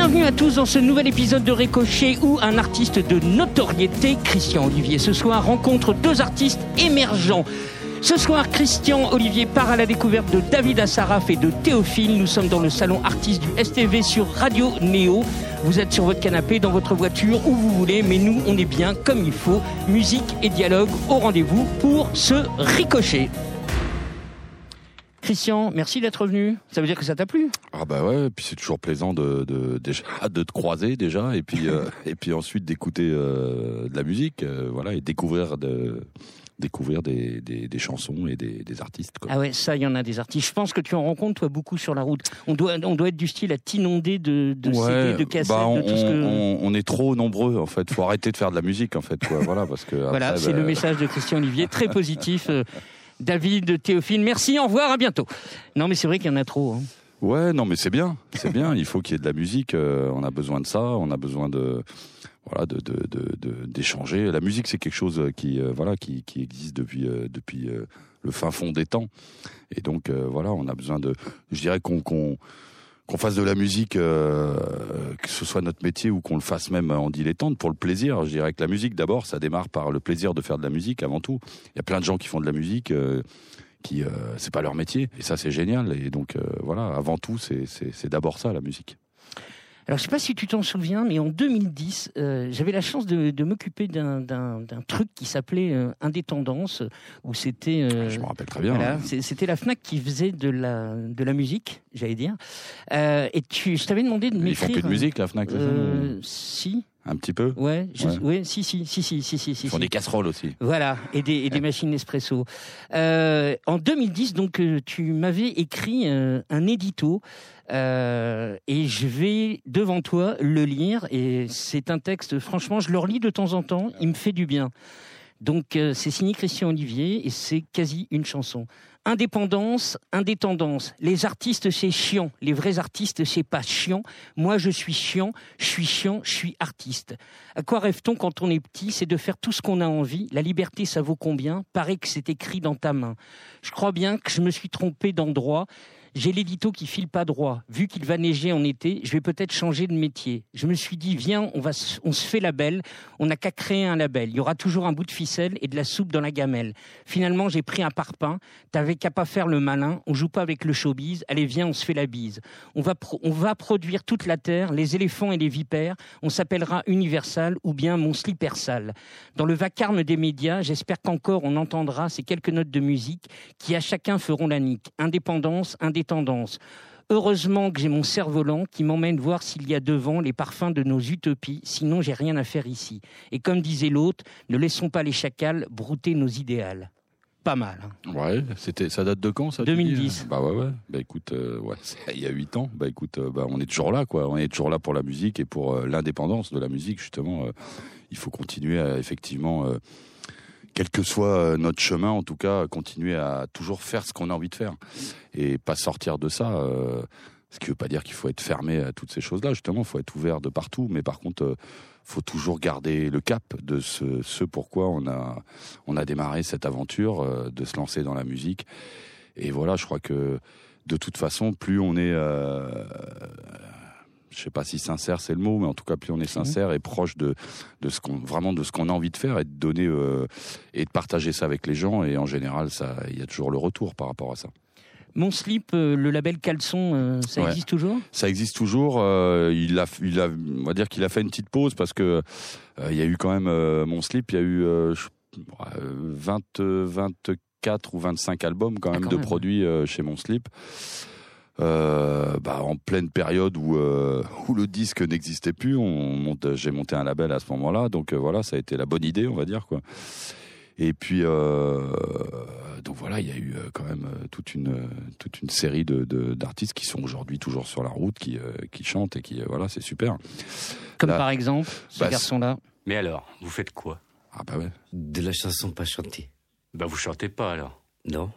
Bienvenue à tous dans ce nouvel épisode de Ricochet où un artiste de notoriété, Christian Olivier, ce soir rencontre deux artistes émergents. Ce soir, Christian Olivier part à la découverte de David Assaraf et de Théophile. Nous sommes dans le salon artiste du STV sur Radio Néo. Vous êtes sur votre canapé, dans votre voiture, où vous voulez, mais nous, on est bien comme il faut. Musique et dialogue au rendez-vous pour ce ricochet. Christian, merci d'être venu. Ça veut dire que ça t'a plu Ah bah ouais, puis c'est toujours plaisant de, de déjà de te croiser déjà et puis euh, et puis ensuite d'écouter euh, de la musique, euh, voilà et découvrir de découvrir des, des, des chansons et des, des artistes. Quoi. Ah ouais, ça, il y en a des artistes. Je pense que tu en rencontres, toi, beaucoup sur la route. On doit, on doit être du style à t'inonder de, de Ouais, CD, de cassettes, bah, on, de tout ce que... on, on est trop nombreux en fait. Faut arrêter de faire de la musique en fait. Quoi. Voilà parce que Voilà, c'est bah, le message de Christian Olivier, très positif. David, Théophile, merci, au revoir, à bientôt. Non, mais c'est vrai qu'il y en a trop. hein. Ouais, non, mais c'est bien, c'est bien. Il faut qu'il y ait de la musique. euh, on a besoin de ça. On a besoin de voilà, de d'échanger. La musique, c'est quelque chose qui euh, voilà qui, qui existe depuis euh, depuis le fin fond des temps. Et donc voilà, on a besoin de. Je dirais qu'on qu'on fasse de la musique, euh, que ce soit notre métier ou qu'on le fasse même en dilettante pour le plaisir. Je dirais que la musique, d'abord, ça démarre par le plaisir de faire de la musique avant tout. Il y a plein de gens qui font de la musique. euh, qui euh, c'est pas leur métier et ça c'est génial et donc euh, voilà avant tout c'est d'abord ça la musique Alors, je sais pas si tu t'en souviens, mais en 2010, euh, j'avais la chance de, de m'occuper d'un- d'un d'un truc qui s'appelait euh, Indépendance, où c'était... euh, je me rappelle très bien Voilà, hein. c'était la Fnac qui faisait de la de la musique, j'allais dire. Euh, et tu, je t'avais demandé de ils font m'écrire. plus de musique la Fnac c'est ça si, un petit peu? Ouais, je- Ouais. ouais, si, si, si, si, si, si, si. ils font si. des casseroles aussi Voilà, et des, et des machines Nespresso. Euh, en 2010, donc, euh, tu m'avais écrit euh, un édito, euh, et je vais devant toi le lire, et c'est un texte, franchement, je le relis de temps en temps, il me fait du bien. Donc, euh, c'est signé Christian Olivier, et c'est quasi une chanson. Indépendance, indépendance. Les artistes, c'est chiant. Les vrais artistes, c'est pas chiant. Moi, je suis chiant, je suis chiant, je suis artiste. À quoi rêve-t-on quand on est petit? C'est de faire tout ce qu'on a envie. La liberté, ça vaut combien? Paraît que c'est écrit dans ta main. Je crois bien que je me suis trompé d'endroit. J'ai l'édito qui file pas droit. Vu qu'il va neiger en été, je vais peut-être changer de métier. Je me suis dit, viens, on, va, on se fait label. On n'a qu'à créer un label. Il y aura toujours un bout de ficelle et de la soupe dans la gamelle. Finalement, j'ai pris un parpaing. T'avais qu'à pas faire le malin. On joue pas avec le showbiz. Allez, viens, on se fait la bise. On va, on va produire toute la terre, les éléphants et les vipères. On s'appellera Universal ou bien mon slipper sale. Dans le vacarme des médias, j'espère qu'encore on entendra ces quelques notes de musique qui à chacun feront la nique. Indépendance, indépendance. Heureusement que j'ai mon cerf-volant qui m'emmène voir s'il y a devant les parfums de nos utopies, sinon j'ai rien à faire ici. Et comme disait l'autre, ne laissons pas les chacals brouter nos idéales. Pas mal. hein. ouais c'était ça date de quand ça tu dis? 2010. bah ouais ouais bah écoute euh, ouais il y a huit ans bah écoute euh, bah on est toujours là quoi on est toujours là pour la musique et pour euh, l'indépendance de la musique justement il faut continuer à effectivement quel que soit euh, notre chemin, en tout cas, continuer à toujours faire ce qu'on a envie de faire et pas sortir de ça. euh, ce qui veut pas dire qu'il faut être fermé à toutes ces choses-là. Justement, il faut être ouvert de partout, mais par contre, euh, faut toujours garder le cap de ce, ce pourquoi on a on a démarré cette aventure, euh, de se lancer dans la musique. Et voilà, je crois que de toute façon, plus on est euh, je sais pas si sincère c'est le mot, mais en tout cas plus on est sincère et proche de de ce qu'on vraiment de ce qu'on a envie de faire et de donner euh, et de partager ça avec les gens et en général ça il y a toujours le retour par rapport à ça. Mon slip, euh, le label Caleçon, euh, ça Ouais. existe toujours? Ça existe toujours. euh, il a, il a, on va dire qu'il a fait une petite pause parce que euh, il y a eu quand même mon slip. Il y a eu euh, je- euh, 20, euh, 24 ou 25 albums quand Ah, même quand de même. produits chez mon slip. Euh, bah, en pleine période où euh, où le disque n'existait plus, on monte, j'ai monté un label à ce moment-là, donc euh, voilà, ça a été la bonne idée, on va dire quoi. Et puis euh, donc voilà, il y a eu quand même toute une toute une série de de- d'artistes qui sont aujourd'hui toujours sur la route, qui euh, qui chantent et qui voilà, c'est super. Comme Là- par exemple ce Bah, garçon-là. Mais alors, vous faites quoi? Ah bah ouais. De la chanson pas chantée. Bah vous chantez pas alors? Non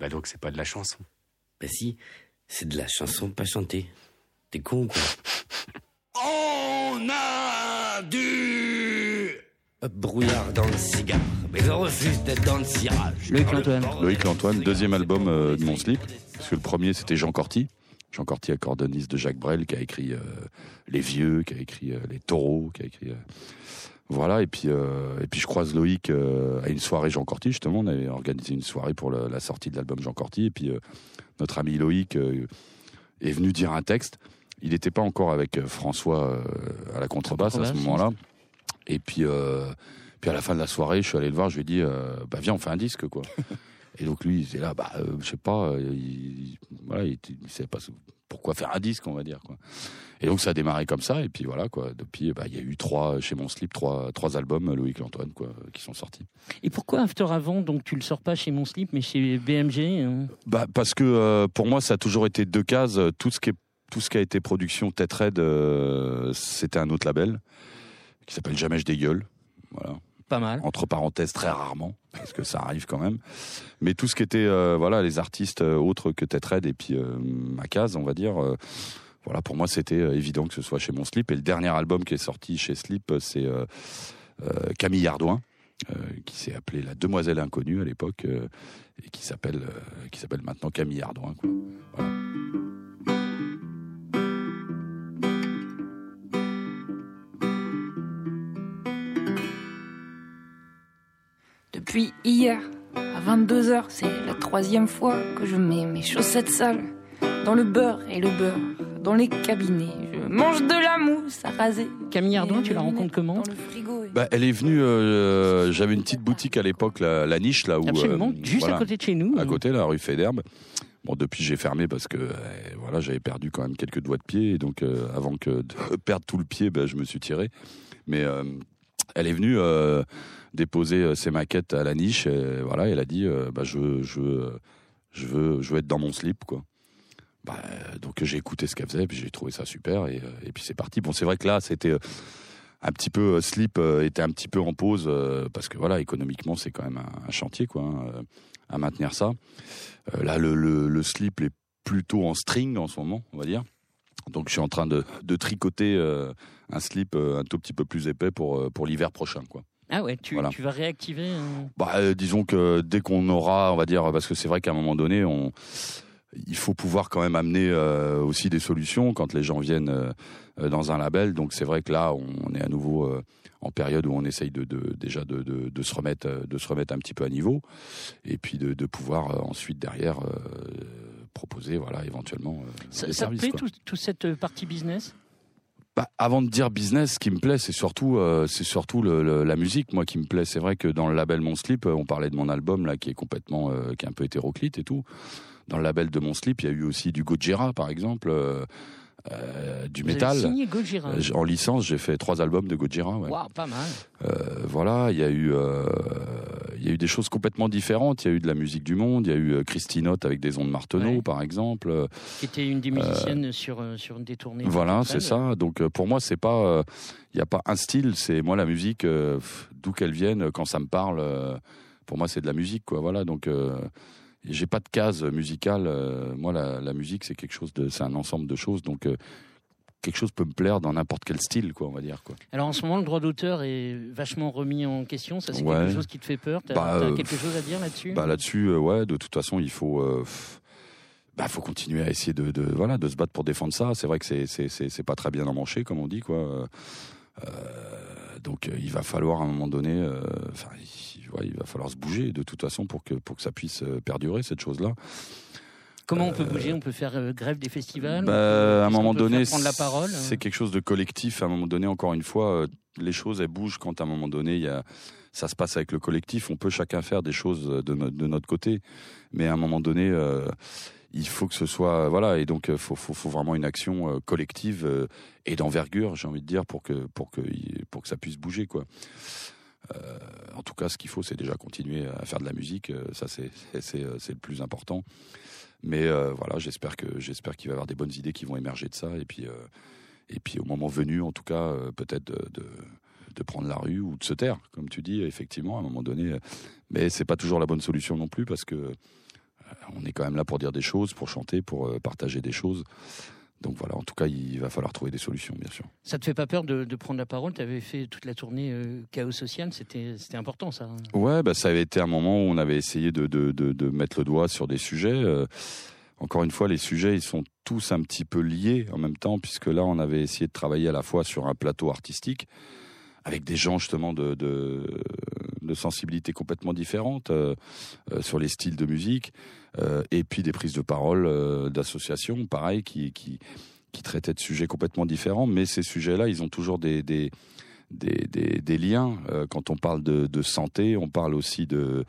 Bah donc c'est pas de la chanson. Bah si, c'est de la chanson pas chantée. T'es con ou quoi On a du Un Brouillard dans le cigare, mais on refuse d'être dans le cirage. Loïc Antoine. Loïc Antoine, deuxième album euh, de mon slip, parce que le premier c'était Jean Corty. Jean Corti, accordoniste de Jacques Brel, qui a écrit euh, Les Vieux, qui a écrit euh, Les Taureaux, qui a écrit. euh, voilà, et puis, euh, et puis je croise Loïc euh, à une soirée Jean Corti, justement. On avait organisé une soirée pour le- la sortie de l'album Jean Corti. Et puis euh, notre ami Loïc euh, est venu dire un texte. Il n'était pas encore avec euh, François euh, à la contrebasse à ce moment-là. Et puis, puis à la fin de la soirée, je suis allé le voir, je lui ai dit Bah viens, on fait un disque, quoi. Et donc lui, il était là, bah, euh, je sais pas, euh, il, voilà, il, il savait pas pourquoi faire un disque, on va dire, quoi. Et donc ça a démarré comme ça, et puis voilà, quoi. Depuis, bah, il y a eu trois, chez Mon Slip, trois, trois albums, Loïc et Antoine, quoi, qui sont sortis. Et pourquoi After Avant, donc tu le sors pas chez Mon Slip, mais chez BMG hein? Bah, parce que euh, pour moi, ça a toujours été deux cases. Tout ce qui, est, tout ce qui a été production Tête Red, euh, c'était un autre label qui s'appelle Jamais je dégueule. Voilà. Entre parenthèses très rarement parce que ça arrive quand même. Mais tout ce qui était euh, voilà les artistes euh, autres que Tête Red et puis euh, ma case on va dire euh, voilà pour moi c'était évident que ce soit chez mon slip. Et le dernier album qui est sorti chez Slip c'est Camille Ardouin qui s'est appelé La Demoiselle Inconnue à l'époque et qui s'appelle qui s'appelle maintenant Camille Ardouin. Depuis hier, à 22h, c'est la troisième fois que je mets mes chaussettes sales dans le beurre et le beurre, dans les cabinets. Je mange de la mousse à raser. Camille Ardouin, tu la rencontres comment dans le frigo et- Bah, elle est venue euh, j'avais une petite boutique à l'époque la, la niche là où Absolument, euh, juste voilà. à côté de chez nous. à côté, la rue Féderbe. Bon, depuis, j'ai fermé parce que euh, voilà, j'avais perdu quand même quelques doigts de pied. Et donc, euh, avant que de perdre tout le pied, ben, je me suis tiré. Mais euh, elle est venue euh, déposer euh, ses maquettes à la niche. Et, voilà, elle a dit euh, bah, je, veux- je, veux, je, veux, être dans mon slip. quoi. Bah, euh, donc, j'ai écouté ce qu'elle faisait. Puis, j'ai trouvé ça super. Et, euh, puis, c'est parti. Bon, c'est vrai que là, c'était. euh, un petit peu euh, slip euh, était un petit peu en pause euh, parce que voilà économiquement c'est quand même un, chantier quoi hein, euh, à maintenir ça euh, là, le, le, le slip est plutôt en string en ce moment, on va dire. Donc, je suis en train de, de tricoter euh, un slip euh, un tout petit peu plus épais pour, euh, pour l'hiver prochain, quoi. Ah ouais, tu, Voilà. tu vas réactiver. euh, Bah, euh, disons que dès qu'on aura, on va dire, parce que c'est vrai qu'à un moment donné, on, il faut pouvoir quand même amener euh, aussi des solutions quand les gens viennent dans un label. Donc c'est vrai que là, on, est à nouveau en période où on essaye de, de- déjà de, de- de se remettre, de se remettre un petit peu à niveau, et puis de, pouvoir ensuite derrière proposer, voilà, éventuellement Ça, des ça te services. plaît quoi. tout- toute cette partie business? Bah, avant de dire business, ce qui me plaît, c'est surtout, euh, c'est surtout le- le- la musique, moi, qui me plaît. C'est vrai que dans le label Mon Slip, euh, on parlait de mon album là, qui est complètement, euh, qui est un peu hétéroclite et tout. Dans le label de Mon Slip, il y a eu aussi du Gojira, par exemple, euh, euh, du Vous métal. signé Gojira. En licence, j'ai fait trois albums de Gojira. ouais. Waouh, pas mal. Euh, voilà, il y a eu, euh, il y a eu des choses complètement différentes. Il y a eu de la musique du monde. Il y a eu euh, Christinotte avec des ondes Marteneau, Ouais. par exemple. Euh, Qui était une des musiciennes sur, euh, sur une des tournées. voilà, c'est ça. Donc pour moi, c'est pas, il n'y a pas un style. C'est moi la musique, d'où qu'elle vienne, quand ça me parle. pour moi, c'est de la musique, quoi. Voilà. Donc j'ai pas de case musicale. moi, la, la musique, c'est quelque chose de, c'est un ensemble de choses. Donc quelque chose peut me plaire dans n'importe quel style, quoi, on va dire, quoi. Alors en ce moment, le droit d'auteur est vachement remis en question. Ça, c'est Ouais. quelque chose qui te fait peur? T'as Bah, t'as euh, quelque chose à dire là-dessus? Bah là-dessus, euh, ouais, de toute façon, il faut, euh, bah, faut continuer à essayer de, de, voilà, de se battre pour défendre ça. C'est vrai que c'est, c'est, pas très bien emmanché, comme on dit, quoi. Euh, donc, il va falloir à un moment donné, enfin, il, ouais, il va falloir se bouger de toute façon pour que, pour que ça puisse perdurer cette chose-là. Comment on peut bouger On peut faire euh, grève des festivals Bah, à un moment donné, faire prendre la parole c'est quelque chose de collectif. À un moment donné, encore une fois, euh, les choses elles bougent quand à un moment donné, il y a, ça se passe avec le collectif. On peut chacun faire des choses de, no- de notre côté, mais à un moment donné, euh, il faut que ce soit voilà. Et donc, il faut, faut, faut vraiment une action euh, collective euh, et d'envergure, j'ai envie de dire, pour que pour que pour que ça puisse bouger, quoi. Euh, en tout cas, ce qu'il faut, c'est déjà continuer à faire de la musique. euh, Ça, euh, c'est le plus important. Mais voilà, j'espère que j'espère qu'il va y avoir des bonnes idées qui vont émerger de ça. Et puis, et puis au moment venu, en tout cas, peut-être de, prendre la rue ou de se taire, comme tu dis, effectivement, à un moment donné. Mais c'est pas toujours la bonne solution non plus parce que on est quand même là pour dire des choses, pour chanter, pour partager des choses. Donc voilà, en tout cas, il va falloir trouver des solutions, bien sûr. Ça te fait pas peur de, de prendre la parole? Tu avais fait toute la tournée euh, Chaos Social, c'était important ça. hein? Ouais, bah, ça avait été un moment où on avait essayé de, de, de, mettre le doigt sur des sujets. euh, encore une fois, les sujets, ils sont tous un petit peu liés en même temps, puisque là, on avait essayé de travailler à la fois sur un plateau artistique, avec des gens justement de, de, de sensibilités complètement différentes euh, euh, sur les styles de musique, et puis des prises de parole euh, d'associations, pareil, qui, traitaient de sujets complètement différents, mais ces sujets-là, ils ont toujours des, liens. Euh, quand on parle de, santé, on parle aussi de,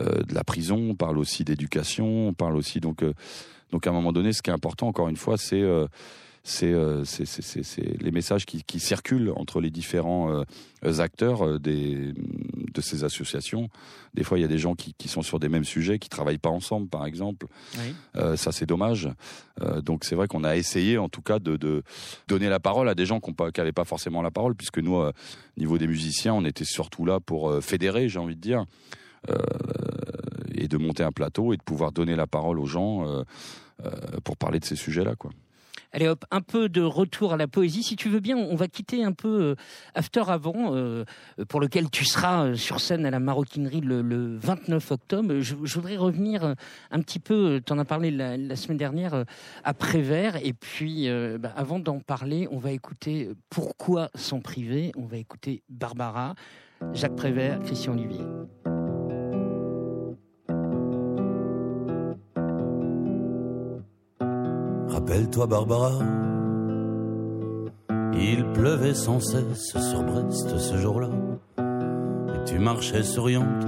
euh, la prison, on parle aussi d'éducation, on parle aussi donc euh, donc à un moment donné, ce qui est important, encore une fois, c'est euh, c'est euh, c'est- les messages qui, qui circulent entre les différents euh, acteurs euh, des, de ces associations. Des fois, il y a des gens qui, qui sont sur des mêmes sujets, qui travaillent pas ensemble, par exemple. Oui. Euh, ça, c'est dommage. Euh, donc, c'est vrai qu'on a essayé, en tout cas, de, de donner la parole à des gens qui n'avaient pas forcément la parole, puisque nous, euh, niveau des musiciens, on était surtout là pour euh, fédérer, j'ai envie de dire, euh, et de monter un plateau et de pouvoir donner la parole aux gens euh, euh, pour parler de ces sujets-là, quoi. Allez hop, un peu de retour à la poésie. Si tu veux bien, on va quitter un peu euh, After Avant, euh, pour lequel tu seras euh, sur scène à la maroquinerie le, le 29 octobre. Je, voudrais revenir un petit peu, tu en as parlé la, semaine dernière, à Prévert. Et puis, bah, avant d'en parler, on va écouter Pourquoi s'en priver? On va écouter Barbara, Jacques Prévert, Christian Olivier. Rappelle-toi Barbara, il pleuvait sans cesse sur Brest ce jour-là, et tu marchais souriante,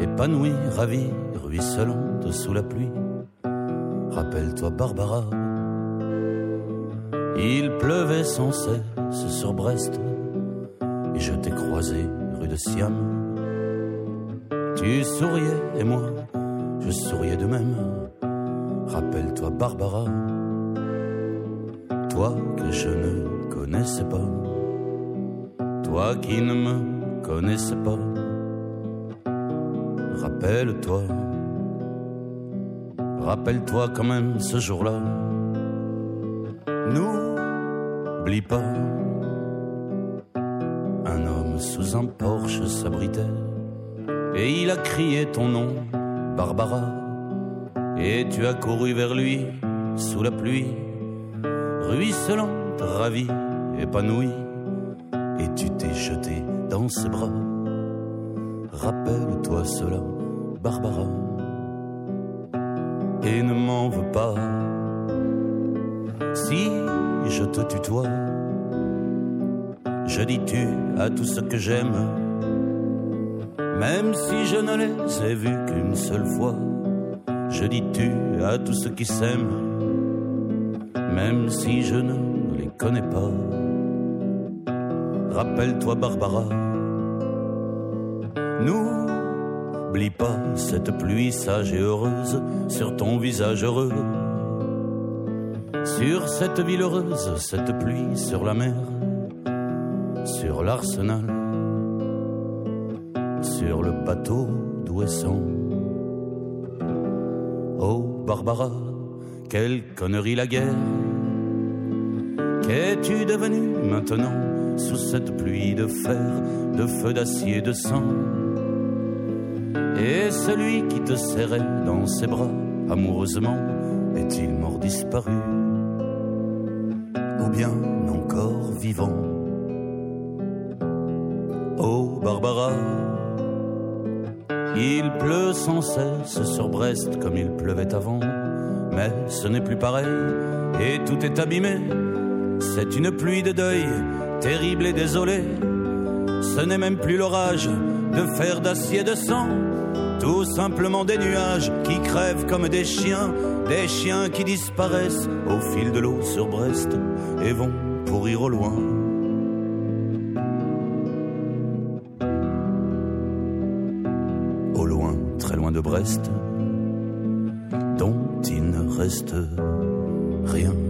épanouie, ravie, ruisselante sous la pluie. Rappelle-toi Barbara, il pleuvait sans cesse sur Brest, et je t'ai croisé rue de Siam. Tu souriais et moi, je souriais de même. Rappelle-toi Barbara, toi que je ne connaissais pas, toi qui ne me connaissais pas. Rappelle-toi, rappelle-toi quand même ce jour-là. N'oublie pas, un homme sous un porche s'abritait et il a crié ton nom, Barbara. Et tu as couru vers lui sous la pluie, ruisselante, ravie, épanouie, et tu t'es jeté dans ses bras. Rappelle-toi cela, Barbara, et ne m'en veux pas. Si je te tutoie, je dis tu à tout ce que j'aime, même si je ne les ai vus qu'une seule fois. Je dis tu à tous ceux qui s'aiment, même si je ne les connais pas. Rappelle-toi Barbara, n'oublie pas cette pluie sage et heureuse sur ton visage heureux. Sur cette ville heureuse, cette pluie sur la mer, sur l'arsenal, sur le bateau d'Ouessant. Barbara, quelle connerie la guerre. Qu'es-tu devenu maintenant sous cette pluie de fer, de feu d'acier, de sang? Et celui qui te serrait dans ses bras amoureusement, est-il mort disparu? Ou bien encore vivant? Oh Barbara, il pleut sans cesse sur Brest comme il pleuvait avant, mais ce n'est plus pareil et tout est abîmé. C'est une pluie de deuil, terrible et désolée. Ce n'est même plus l'orage de fer d'acier de sang, tout simplement des nuages qui crèvent comme des chiens, des chiens qui disparaissent au fil de l'eau sur Brest et vont pourrir au loin. Brest, dont il ne reste rien.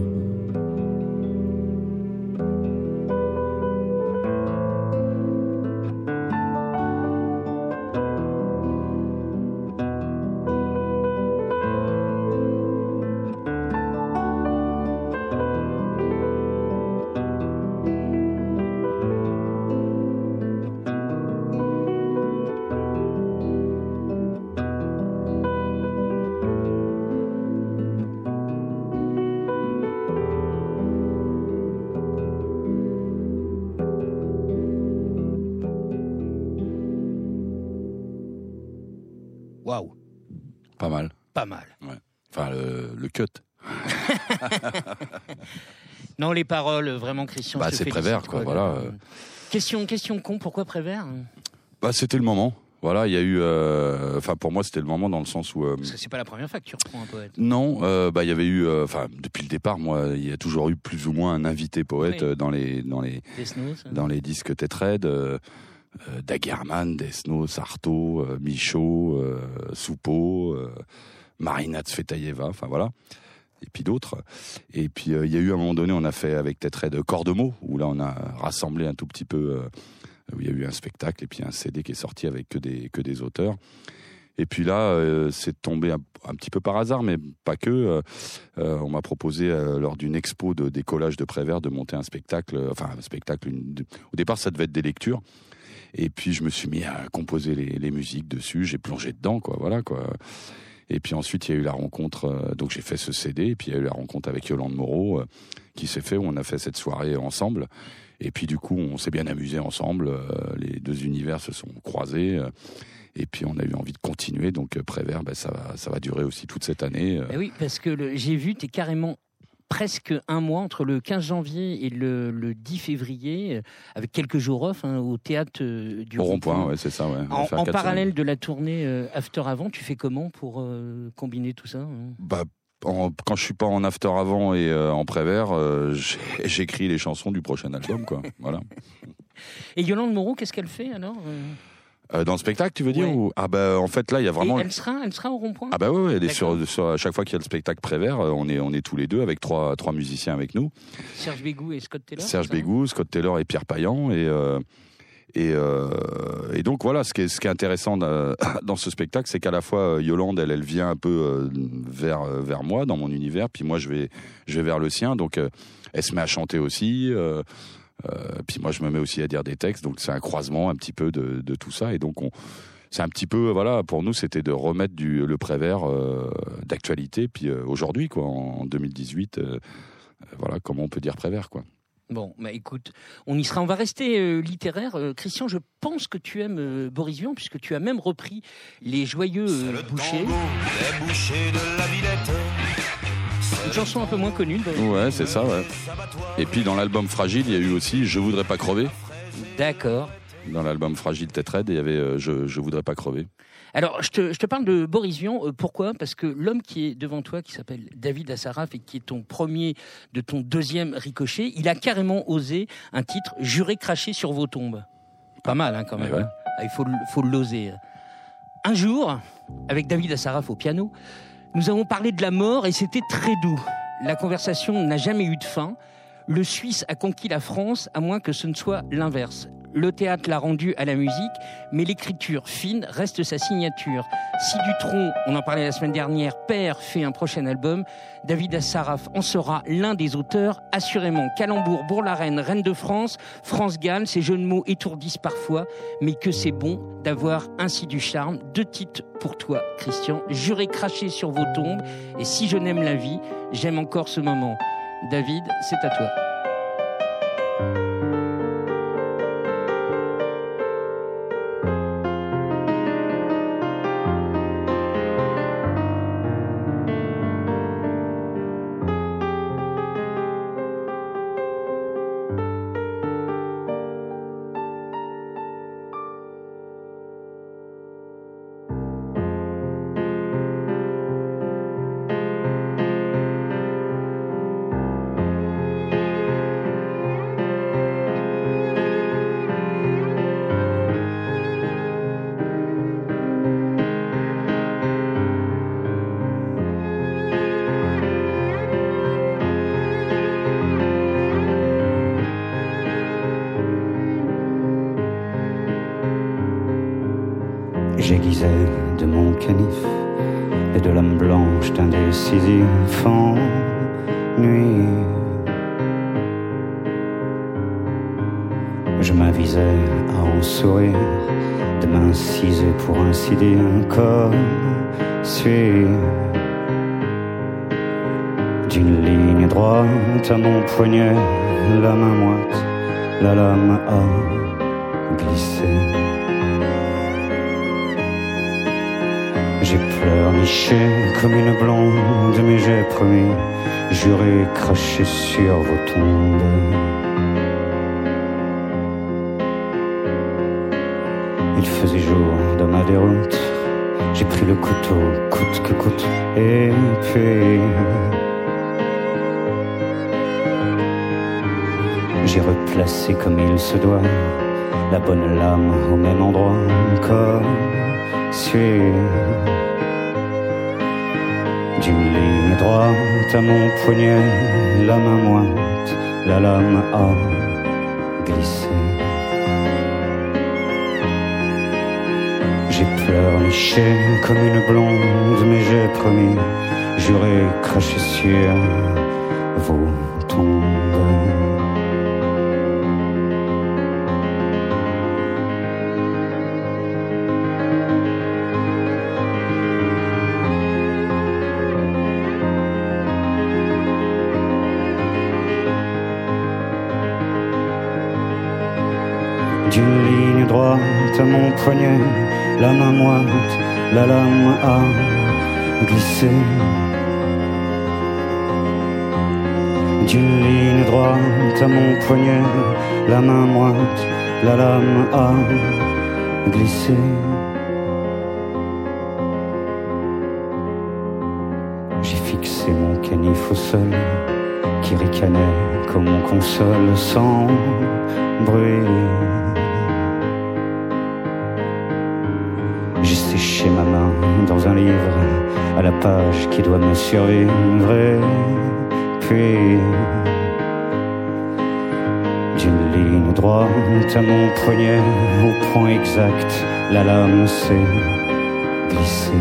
Pas mal. Enfin, le, le cut. Non, les paroles, vraiment, Christian. Bah, c'est Prévert, quoi, voilà. Question, question con, pourquoi Prévert Bah, c'était le moment. Voilà, il y a eu. euh, Enfin, pour moi, c'était le moment dans le sens où. euh, Parce que c'est pas la première fois que tu reprends un poète. non, euh, bah, il y avait eu. euh, Enfin, depuis le départ, moi, il y a toujours eu plus ou moins un invité poète Oui. euh, dans les dans les Note, dans les disques Tetred. Euh, euh, Dagerman, Desno, Sarto, euh, Michaud, euh, Soupeau, euh, Marina Tsvetaeva, enfin voilà. Et puis d'autres. Et puis euh, il y a eu à un moment donné, on a fait avec Tetred Corps de mots, où là on a rassemblé un tout petit peu, euh, où il y a eu un spectacle et puis un CD qui est sorti avec que des, que des auteurs. Et puis là, euh, c'est tombé un, petit peu par hasard, mais pas que. Euh, euh, on m'a proposé euh, lors d'une expo de décollage de Prévert de monter un spectacle. euh, enfin, un spectacle. au départ, ça devait être des lectures. Et puis je me suis mis à composer les, les musiques dessus. J'ai plongé dedans, quoi. Voilà, quoi. Et puis ensuite, il y a eu la rencontre. euh, donc j'ai fait ce CD. Et puis il y a eu la rencontre avec Yolande Moreau euh, qui s'est fait où on a fait cette soirée ensemble. Et puis du coup, on s'est bien amusé ensemble. euh, les deux univers se sont croisés. et puis on a eu envie de continuer. Donc Prévert, ben, ça, va, durer aussi toute cette année. Eh oui, parce que j'ai vu, tu es carrément presque un mois entre le 15 janvier et le, le 10 février, euh, avec quelques jours off hein, au théâtre euh, du Au rond-point, ouais, c'est ça. Ouais. En, parallèle semaines. de la tournée euh, After Avant, tu fais comment pour euh, combiner tout ça hein? Bah, en- quand je suis pas en after avant et euh, en prévert, euh, j'écris les chansons du prochain album, quoi. voilà. Et Yolande Moreau, qu'est-ce qu'elle fait alors euh dans le spectacle, tu veux dire Ouais. ou... Ah bah en fait là, il y a vraiment. Et elle sera, elle sera au rond-point Ah bah ouais, ouais, elle est sur, sur- à chaque fois qu'il y a le spectacle prévert, euh, on est on est tous les deux avec trois trois musiciens avec nous. Serge Bégou et Scott Taylor Serge Bégou, Scott Taylor et Pierre Payan et euh, et, euh, et donc voilà, ce qui est, ce qui est intéressant dans, ce spectacle, c'est qu'à la fois Yolande, elle, elle vient un peu vers vers moi dans mon univers, puis moi je vais je vais vers le sien, donc elle se met à chanter aussi. Euh, puis moi je me mets aussi à dire des textes, donc c'est un croisement un petit peu de, de tout ça, et donc on c'est un petit peu voilà pour nous c'était de remettre du le prévert euh, d'actualité, puis euh, aujourd'hui quoi en 2018, euh, voilà comment on peut dire prévert quoi. Bon, bah écoute, on y sera. On va rester euh, littéraire. Euh, Christian, je pense que tu aimes euh, Boris Vian, puisque tu as même repris les joyeux euh, bouchers. les bouchers de la Villette. Une chanson un peu moins connue. donc. Ouais, c'est ça, ouais. Et puis dans l'album Fragile, il y a eu aussi Je voudrais pas crever. D'accord. Dans l'album Fragile Tête Raide, il y avait euh, je, je voudrais pas crever. Alors, je te, je te parle de Boris Vian. euh, pourquoi? Parce que l'homme qui est devant toi, qui s'appelle David Assaraf et qui est ton premier de ton deuxième ricochet, il a carrément osé un titre Juré cracher sur vos tombes. Pas mal, hein, quand même. Ouais. Ah, il faut, faut l'oser. Un jour, avec David Assaraf au piano, nous avons parlé de la mort et c'était très doux. La conversation n'a jamais eu de fin. Le Suisse a conquis la France, à moins que ce ne soit l'inverse. Le théâtre l'a rendu à la musique, mais l'écriture fine reste sa signature. Si Dutronc, on en parlait la semaine dernière, père fait un prochain album, David Assaraf en sera l'un des auteurs, assurément. Calembour, Bourg-la-Reine, Reine de France, France-Galles, ces jeux de mots étourdissent parfois, mais que c'est bon d'avoir ainsi du charme. Deux titres pour toi, Christian. Jurez cracher sur vos tombes, et si je n'aime la vie, j'aime encore ce moment. David, c'est à toi. Replacé comme il se doit la bonne lame au même endroit comme sur d'une ligne droite à mon poignet, la main moite, la lame a glissé. J'ai pleurniché comme une blonde, mais j'ai promis, j'aurais craché sur à mon poignet, la main moite, la lame a glissé. D'une ligne droite à mon poignet, la main moite, la lame a glissé. J'ai fixé mon canif au sol, qui ricanait comme mon console sans bruit. Qui doit me survivre. Puis, d'une ligne droite à mon poignet, au point exact, la lame s'est glissée.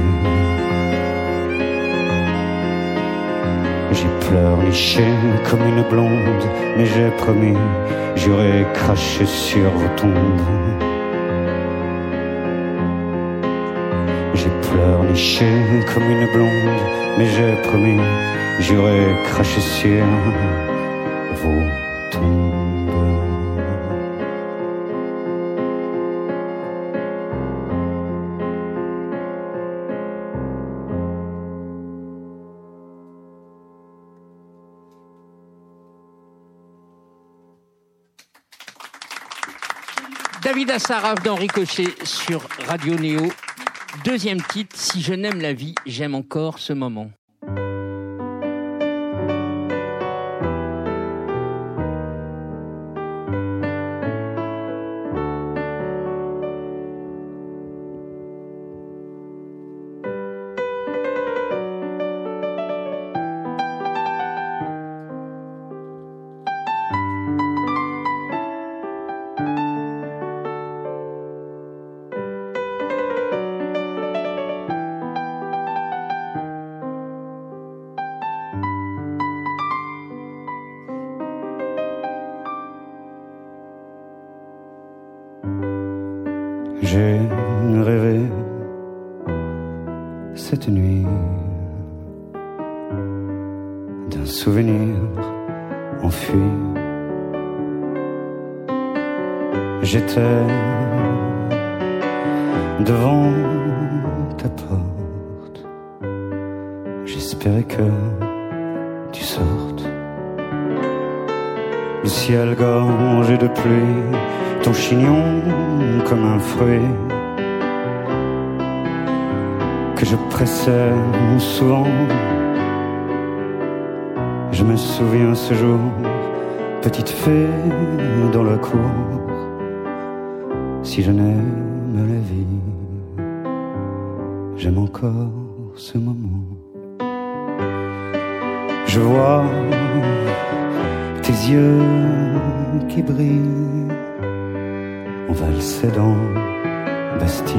J'ai pleurniché comme une blonde, mais j'ai promis, j'aurais craché sur vos tombes. J'ai pleurniché comme une blonde, mais j'ai promis, j'aurais craché sur vos tombes. David Assaraf d'Henri Cochet sur Radio Néo. Deuxième titre, Si je n'aime la vie, j'aime encore ce moment. Je me souviens ce jour, petite fée dans la cour. Si je n'aime la vie, j'aime encore ce moment. Je vois tes yeux qui brillent on valsait dans Bastille.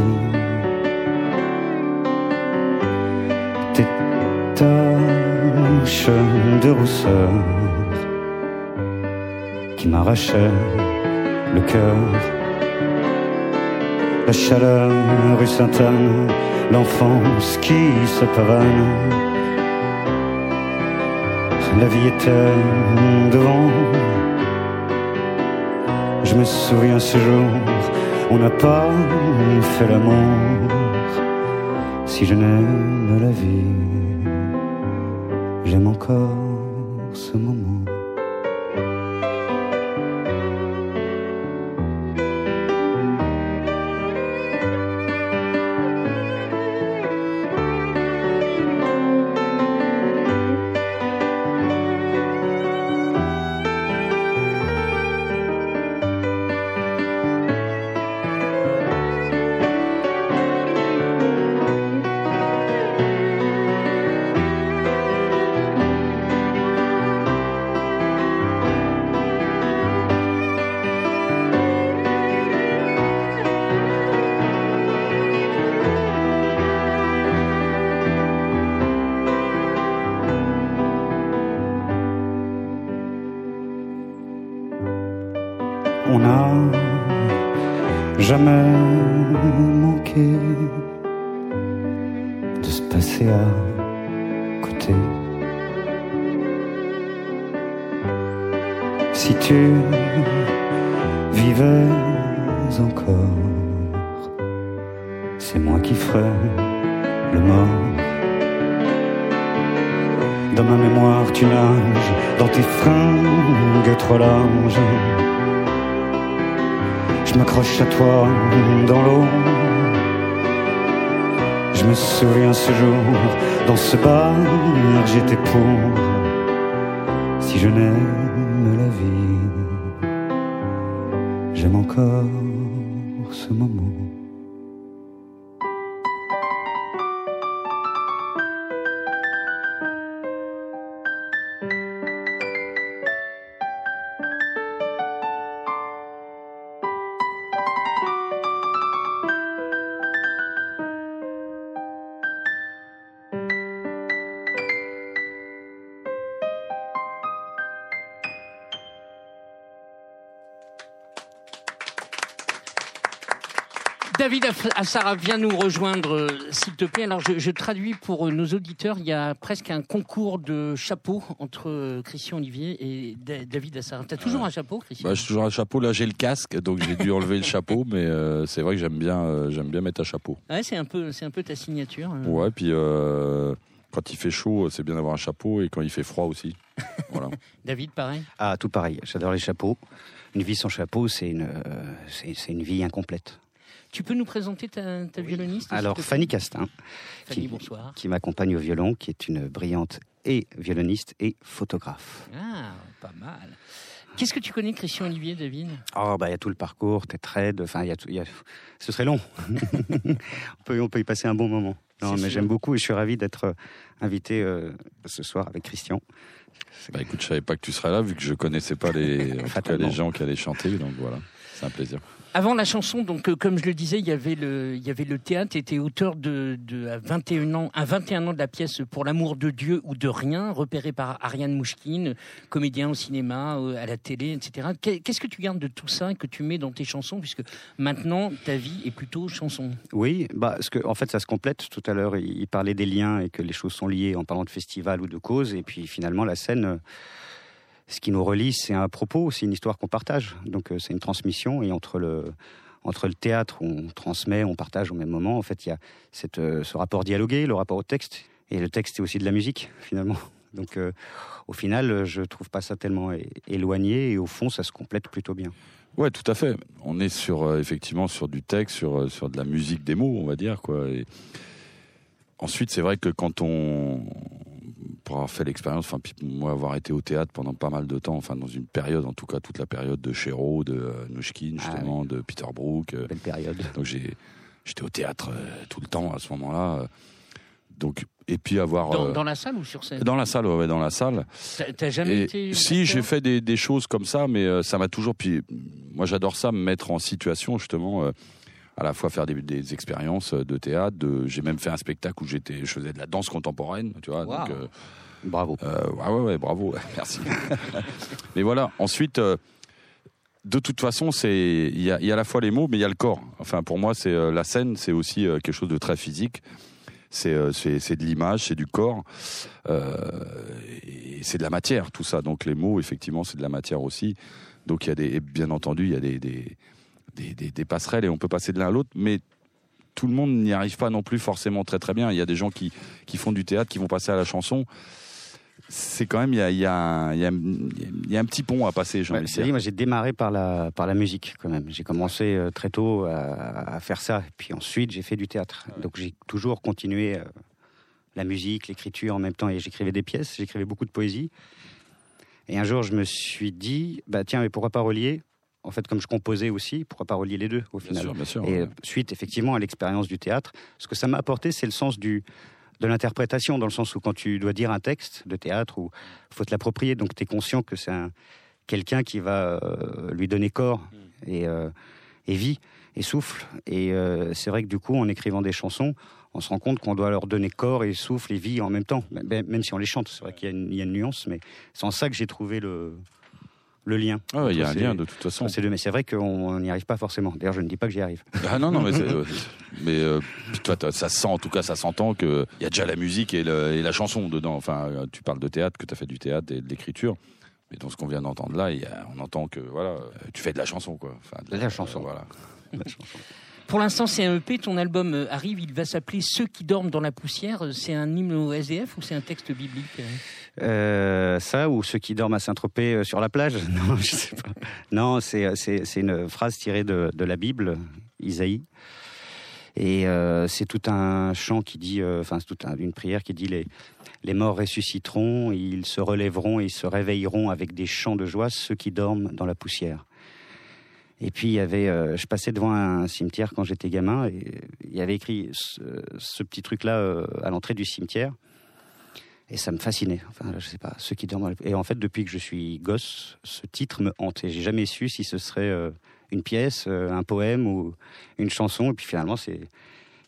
Tes de rousseur qui m'arrachaient le cœur. La chaleur rue Sainte-Anne, l'enfance qui se pavane. La vie était devant je me souviens ce jour, on n'a pas fait l'amour. Si je n'aime la vie, j'aime encore jamais manqué de se passer à côté. Si tu vivais encore, c'est moi qui ferais le mort. Dans ma mémoire, tu nages dans tes fringues trop larges. Je m'accroche à toi dans l'eau. Je me souviens ce jour, dans ce bar, j'étais pour. Si je n'aime la vie, j'aime encore David Assara vient nous rejoindre, s'il te plaît. Alors, je, je traduis pour nos auditeurs. Il y a presque un concours de chapeaux entre Christian Olivier et Da- David Assara. T'as toujours un chapeau, Christian Bah, j'ai toujours un chapeau. Là, j'ai le casque, donc j'ai dû enlever le chapeau, mais euh, c'est vrai que j'aime bien, euh, j'aime bien mettre un chapeau. Ouais, c'est un peu, c'est un peu ta signature. euh. Ouais, puis euh, quand il fait chaud, c'est bien d'avoir un chapeau, et quand il fait froid aussi. Voilà. David, pareil. Ah, tout pareil. J'adore les chapeaux. Une vie sans chapeau, c'est une, euh, c'est une vie incomplète. Tu peux nous présenter ta, ta violoniste Alors, Fanny Castin, Fanny, qui- bonsoir. qui m'accompagne au violon, qui est une brillante et violoniste et photographe. Ah, pas mal. Qu'est-ce que tu connais Christian Olivier, David? Oh, bah, il y a tout le parcours, t'es trade, enfin, il y a tout, il y a- ce serait long. on, peut, on peut y passer un bon moment. Non, mais j'aime beaucoup et je suis ravi d'être euh, invité euh, ce soir avec Christian. Bah écoute, je savais pas que tu serais là, vu que je connaissais pas les, en tout cas, Fatalement. les gens qui allaient chanter, donc voilà, c'est un plaisir. Avant la chanson, donc euh, comme je le disais, il y avait le, théâtre. Tu étais auteur de, à 21 ans, à 21 ans de la pièce Pour l'amour de Dieu ou de rien, repéré par Ariane Mouchkine, comédien au cinéma, euh, à la télé, etc. Qu'est- Qu'est-ce que tu gardes de tout ça que tu mets dans tes chansons, puisque maintenant ta vie est plutôt chanson? Oui, bah, parce que, en fait, ça se complète. Tout à l'heure, il il parlait des liens et que les choses sont liées en parlant de festival ou de cause. Et puis, finalement, la scène, euh, ce qui nous relie, c'est un propos, c'est une histoire qu'on partage. Donc, euh, c'est une transmission. Et entre le, théâtre on transmet, on partage au même moment, en fait, il y a euh, ce rapport dialogué, le rapport au texte. Et le texte, c'est aussi de la musique, finalement. Donc, euh, au final, je trouve pas ça tellement éloigné. Et au fond, ça se complète plutôt bien. Ouais, tout à fait. On est sur effectivement sur du texte, sur de la musique des mots, on va dire quoi. Ensuite, c'est vrai que quand on pour avoir fait l'expérience, enfin puis moi avoir été au théâtre pendant pas mal de temps, enfin dans une période, en tout cas toute la période de Chéreau, de euh, Nouchkine Ah justement, de Peter Brook. euh, Belle période. donc j'ai j'étais au théâtre euh, tout le temps à ce moment-là. euh. Donc et puis avoir Dans, euh, dans la salle ou sur scène? Dans la salle, ouais, dans la salle. T'as- jamais Et été. si j'ai fait des, des choses comme ça, mais euh, ça m'a toujours. Puis moi, j'adore ça, me mettre en situation justement, euh, à la fois faire des, des expériences de théâtre. De, j'ai même fait un spectacle où j'étais, je faisais de la danse contemporaine, tu vois. Wow. Donc, euh, Bravo. euh, ouais, ouais, ouais, bravo, merci. mais voilà. Ensuite. euh, de toute façon, c'est il y a, il y a à la fois les mots, mais il y a le corps. Enfin, pour moi, c'est euh, la scène, c'est aussi quelque chose de très physique. C'est c'est c'est de l'image, c'est du corps, euh, et c'est de la matière, tout ça. Donc les mots, effectivement, c'est de la matière aussi. Donc il y a des, et bien entendu, il y a des des, des, des- des passerelles et on peut passer de l'un à l'autre, mais tout le monde n'y arrive pas non plus forcément très très bien. Il y a des gens qui, qui font du théâtre, qui vont passer à la chanson. C'est quand même, il y a, il y, a un, il y, a, il y a un petit pont à passer, j'ai Ouais, envie moi j'ai démarré par la, par la musique quand même. J'ai commencé euh, très tôt à, à faire ça. Puis ensuite j'ai fait du théâtre. Donc j'ai toujours continué euh, la musique, l'écriture en même temps. Et j'écrivais des pièces, j'écrivais beaucoup de poésie. Et un jour je me suis dit, bah tiens, mais pourquoi pas relier En fait, comme je composais aussi, pourquoi pas relier les deux au Bien final sûr, bien sûr. Et ouais. suite effectivement à l'expérience du théâtre, ce que ça m'a apporté, c'est le sens du de l'interprétation, dans le sens où quand tu dois dire un texte de théâtre, ou faut te l'approprier, donc tu es conscient que c'est un, quelqu'un qui va euh, lui donner corps et, euh, et vie et souffle. Et euh, c'est vrai que du coup, en écrivant des chansons, on se rend compte qu'on doit leur donner corps et souffle et vie en même temps, même même si on les chante. C'est vrai qu'il y, y a une nuance, mais c'est en ça que j'ai trouvé le, le lien. Ah il y a un lien de toute façon. entre ces deux. Mais c'est vrai qu'on n'y arrive pas forcément. D'ailleurs, je ne dis pas que j'y arrive. Ah non, non, mais, c'est- euh, mais euh, toi, ça sent, en tout cas, ça s'entend qu'il y a déjà la musique et, le- et la chanson dedans. Enfin, euh, tu parles de théâtre, que tu as fait du théâtre et de l'écriture. Mais dans ce qu'on vient d'entendre là, il y a- on entend que voilà, tu fais de la chanson, quoi. Enfin, De la chanson. voilà. Pour l'instant, c'est un EP. Ton album euh, arrive. Il va s'appeler Ceux qui dorment dans la poussière. C'est un hymne au SDF ou c'est un texte biblique euh Euh, ça ou ceux qui dorment à Saint-Tropez sur la plage Non, je sais pas. Non, c'est une phrase tirée de, la Bible, Isaïe. Et c'est tout un chant qui dit, enfin c'est toute un- une prière qui dit les les morts ressusciteront, ils se relèveront, ils se réveilleront avec des chants de joie ceux qui dorment dans la poussière. Et puis il y avait, euh, je passais devant un cimetière quand j'étais gamin et il y avait écrit ce, ce petit truc là à l'entrée du cimetière. Et ça me fascinait. Enfin, je sais pas, ceux qui dorment. Et en fait, depuis que je suis gosse, ce titre me hante. Et j'ai jamais su si ce serait euh, une pièce, euh, un poème ou une chanson. Et puis finalement, c'est.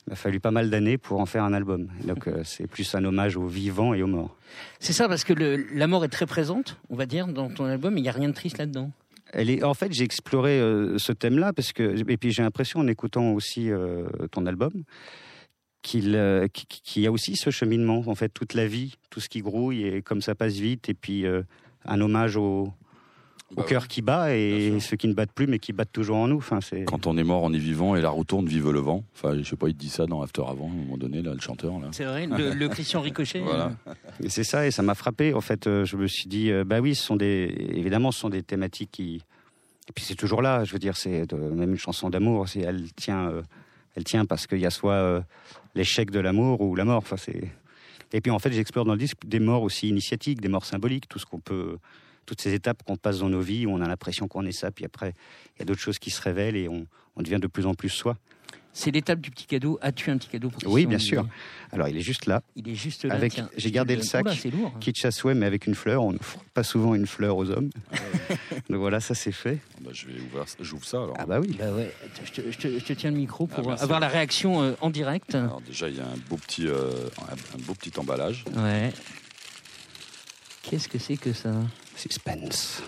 Il m'a fallu pas mal d'années pour en faire un album. Donc euh, c'est plus un hommage aux vivants et aux morts. C'est ça, parce que le- la mort est très présente, on va dire, dans ton album. mais Il n'y a rien de triste là-dedans. Elle est, en fait, j'ai exploré euh, ce thème-là parce que, et puis j'ai l'impression en écoutant aussi euh, ton album, qu'il euh, qu'il y a aussi ce cheminement, en fait, toute la vie, tout ce qui grouille et comme ça passe vite, et puis un hommage au, au Bah cœur qui bat et ceux qui ne battent plus mais qui battent toujours en nous. Enfin, c'est Quand on est mort, on est vivant et la roue tourne, vive le vent. Enfin, je sais pas, il dit ça dans After Avant, à un moment donné, là, le chanteur, là. C'est vrai, le, le Christian Ricochet. Voilà. euh, Et c'est ça, et ça m'a frappé. En fait, euh, je me suis dit, euh, bah oui, ce sont des, évidemment, ce sont des thématiques qui, et puis c'est toujours là. Je veux dire, c'est de- même une chanson d'amour. C'est, elle tient, euh, elle tient parce qu'il y a soit euh, l'échec de l'amour ou la mort. Enfin, c'est. Et puis en fait, j'explore dans le disque des morts aussi initiatiques, des morts symboliques, tout ce qu'on peut, toutes ces étapes qu'on passe dans nos vies où on a l'impression qu'on est ça, puis après il y a d'autres choses qui se révèlent et on, on devient de plus en plus soi. C'est l'étape du petit cadeau. As-tu un petit cadeau pour Oui, bien sûr. Alors il est juste là. Il est juste là. Avec- j'ai gardé le sac. c'est lourd. Kitsch à souhait, mais avec une fleur. On n'offre pas souvent une fleur aux hommes. Donc voilà, ça c'est fait. Bah, je vais ouvrir, j'ouvre ça alors. Ah bah oui. Bah ouais, je te, je te- je te tiens le micro pour Ah, merci. avoir la réaction euh, en direct. Alors déjà, il y a un beau petit, euh, un beau petit emballage. Ouais. Qu'est-ce que c'est que ça? Suspense.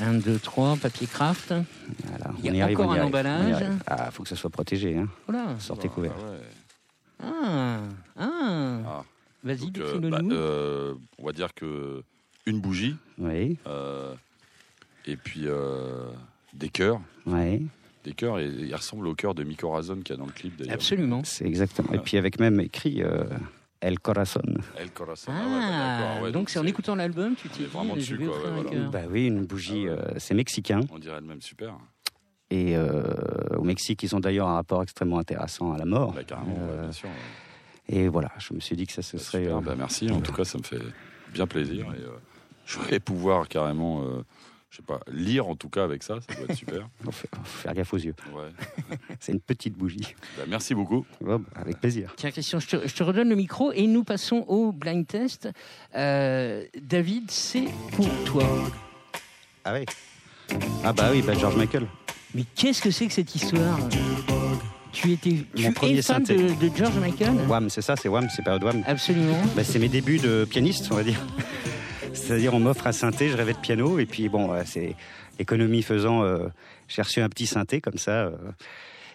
1, 2, 3, papier craft. Voilà, Il y a on y arrive, encore on y un arrive, emballage. arrive. Ah, faut que ça soit protégé. Hein. Voilà. Sortez couvert. Ah ouais. Ah, ah. Ah. Vas-y, euh, bah, nous. euh, on va dire que une bougie Oui, euh, et puis euh, des cœurs, oui, des cœurs et il ressemble au cœur de Miko Razon qu'il y a dans le clip d'ailleurs. Absolument. c'est exactement. Et puis avec même écrit euh, El Corazon. El Corazon. Ah, ouais, bah, ouais, donc c'est en écoutant l'album, tu t'es vraiment dit, dessus, je vais quoi, ouais, voilà. Bah oui, une bougie, Ah ouais. euh, c'est mexicain. On dirait le même super. Et euh, au Mexique, ils ont d'ailleurs un rapport extrêmement intéressant à la mort. Bah, carrément, Euh, ouais, bien sûr. ouais. Et voilà, je me suis dit que ça ce Bah, serait. super, euh, bah, merci. En tout cas, ça me fait bien plaisir. Et, euh, je vais pouvoir carrément, euh, je sais pas, lire en tout cas avec ça. Ça doit être super. faut faire- gaffe aux yeux. Ouais. C'est une petite bougie. Bah, merci beaucoup. Bon, bah, avec plaisir. Tiens, Christian, je te, je te redonne le micro et nous passons au blind test. Euh, David, c'est pour toi. Ah oui. Ah bah oui, bah George Michael. Mais qu'est-ce que c'est que cette histoire? Tu étais Mon tu premier es fan synthé. de, de George Michael? Wham, c'est ça, c'est Wham, c'est période Wham. Absolument. Bah, c'est mes débuts de pianiste, on va dire. C'est-à-dire, on m'offre un synthé, je rêvais de piano, et puis bon, euh, c'est économie faisant, euh, j'ai reçu un petit synthé comme ça, euh,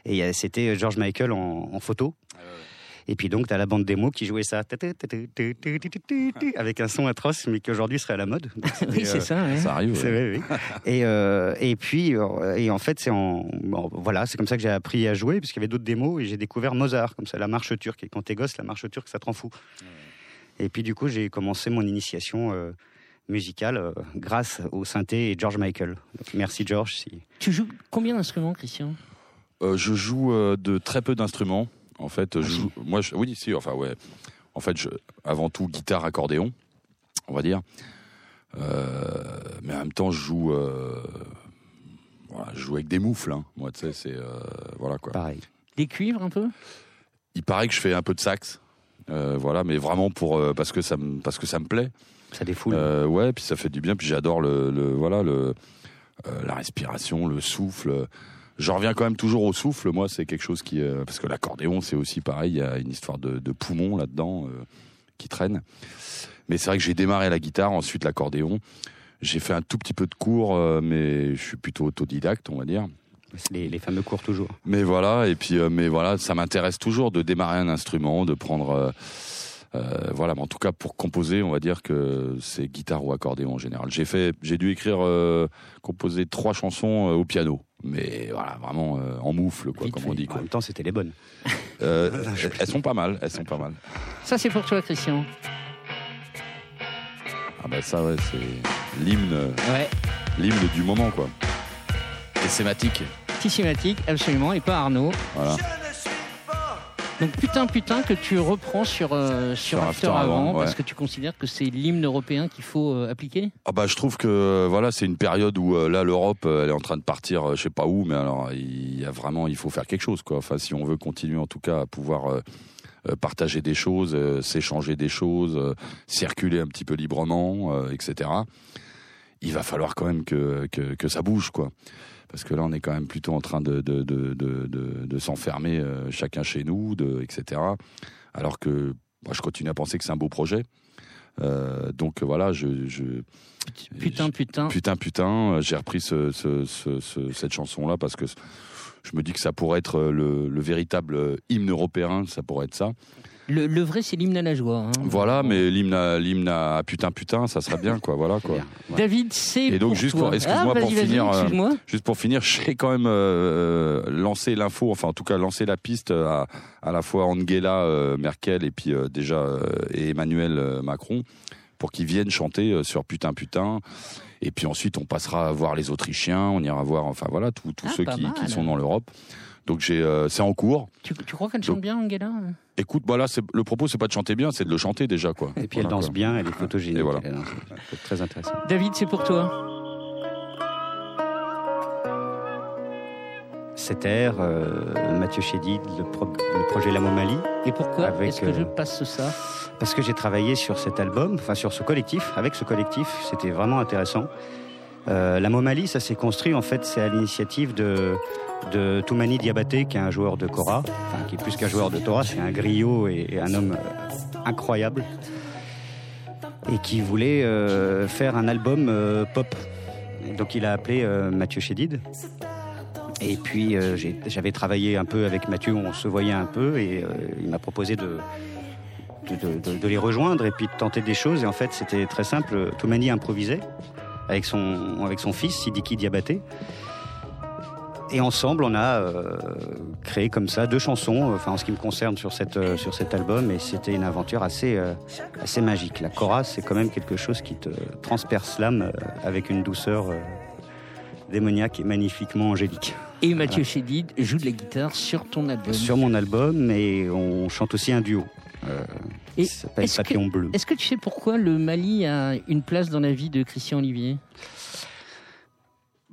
et euh, c'était George Michael en, en photo. Et puis donc, tu as la bande démo qui jouait ça avec un son atroce, mais qui aujourd'hui serait à la mode. Oui, c'est euh, ça. ouais. Ça arrive. c'est ouais. vrai, oui. Et, euh, et puis, euh, et en fait, c'est en, bon, voilà, c'est comme ça que j'ai appris à jouer, parce qu'il y avait d'autres démos, et j'ai découvert Mozart, comme ça, la marche turque. Et quand t'es gosse, la marche turque, ça te rend fou. Et puis, du coup, j'ai commencé mon initiation euh, musicale euh, grâce au synthé et George Michael. Donc, merci, George. Si... Tu joues combien d'instruments, Christian Euh, je joue euh, de très peu d'instruments. En fait, Ah, je joue, moi, je- oui, si, enfin, ouais. En fait, je, avant tout, guitare, accordéon, on va dire. Euh, mais en même temps, je joue, euh, voilà, je joue avec des moufles. hein. Moi, tu sais, c'est euh, voilà quoi. Pareil. Des cuivres un peu? Il paraît que je fais un peu de sax, euh, voilà, mais vraiment pour euh, parce que ça me parce que ça me plaît. Ça défoule. Euh, ouais, puis ça fait du bien. Puis j'adore le, le- voilà le euh, la respiration, le souffle. Je reviens quand même toujours au souffle. Moi, c'est quelque chose qui euh, parce que l'accordéon, c'est aussi pareil. Il y a une histoire de, de poumon là-dedans euh, qui traîne. Mais c'est vrai que j'ai démarré la guitare, ensuite l'accordéon. J'ai fait un tout petit peu de cours, mais je suis plutôt autodidacte, on va dire. Les, les fameux cours toujours. Mais voilà, et puis, euh, mais voilà, ça m'intéresse toujours de démarrer un instrument, de prendre, euh, euh, voilà. Mais en tout cas, pour composer, on va dire que c'est guitare ou accordéon en général. J'ai fait, j'ai dû écrire, euh, composer trois chansons euh, au piano, mais voilà, vraiment euh, en moufle, quoi, Vite comme fait. on dit. En même temps, c'était les bonnes. Euh, elles- sont pas mal, elles sont pas mal. Ça, c'est pour toi, Christian. Ah bah ça, ouais, c'est l'hymne, Ouais. l'hymne du moment, quoi. Et thématique, Systématique, absolument, et pas Arnaud. voilà. Donc putain, putain, que tu reprends sur, euh, sur, Sur After, After avant, parce que tu considères que c'est l'hymne européen qu'il faut euh, appliquer? Ah bah je trouve que euh, voilà c'est une période où euh, là l'Europe elle est en train de partir je sais pas où mais alors il y a vraiment il faut faire quelque chose quoi. Enfin si on veut continuer en tout cas à pouvoir partager des choses euh, s'échanger des choses euh, circuler un petit peu librement euh, etc il va falloir quand même que, que que ça bouge quoi parce que là on est quand même plutôt en train de de de de, de, de s'enfermer euh, chacun chez nous de etc alors que moi je continue à penser que c'est un beau projet euh, donc voilà je, je Putain, putain. Putain, putain, euh, j'ai repris ce, ce- ce- ce- cette chanson-là parce que je me dis que ça pourrait être le, le véritable hymne européen, ça pourrait être ça. Le, le vrai, c'est l'hymne à la joie. hein. Voilà, mais l'hymne à, l'hymne à putain, putain, ça serait bien, quoi, voilà, quoi. Ouais. David, c'est Et donc, pour juste toi. pour- excuse-moi, Ah, pour finir, euh. Juste pour finir, j'ai quand même euh, euh, lancé l'info, enfin en tout cas lancé la piste à, à la fois Angela euh, Merkel et puis euh, déjà euh, et Emmanuel euh, Macron pour qu'ils viennent chanter euh, sur putain putain. Et puis ensuite on passera à voir les Autrichiens, on ira voir enfin voilà tous Ah, ceux qui sont dans l'Europe. Donc j'ai euh, c'est en cours. Tu, tu crois qu'elle chante bien, Angela Écoute, voilà, c'est le propos c'est pas de chanter bien, c'est de le chanter déjà quoi. Et puis elle Voilà, danse quoi. bien, elle est photogénique. Et voilà. elle danse. C'est très intéressant. David, c'est pour toi. Cet air, euh, Mathieu Chédid, le, pro- le projet La Momali, Et pourquoi Avec, est-ce que euh, je passe ça? parce que j'ai travaillé sur cet album, enfin sur ce collectif, avec ce collectif, c'était vraiment intéressant. Euh, la Momali, ça s'est construit en fait, c'est à l'initiative de, Toumani Diabaté, qui est un joueur de Kora, enfin qui est plus qu'un joueur de Torah, c'est un griot et, un homme euh, incroyable, et qui voulait euh, faire un album pop. Donc il a appelé Mathieu Chédid. Et puis j'avais travaillé un peu avec Mathieu, on se voyait un peu, et il m'a proposé de- de les rejoindre et puis de tenter des choses. Et en fait, c'était très simple. Toumani improvisait avec son, avec son fils, Sidiki Diabaté. Et ensemble, on a euh, créé comme ça deux chansons, enfin en ce qui me concerne sur, cette, euh, sur cet album. Et c'était une aventure assez, euh, assez magique. La chorale, c'est quand même quelque chose qui te transperce l'âme euh, avec une douceur euh, démoniaque et magnifiquement angélique. Et Mathieu Chédid joue de la guitare sur ton album. Sur mon album, et on chante aussi un duo. Et qui s'appelle est-ce que- Papillon Bleu. Est-ce que tu sais pourquoi le Mali a une place dans la vie de Christian Olivier?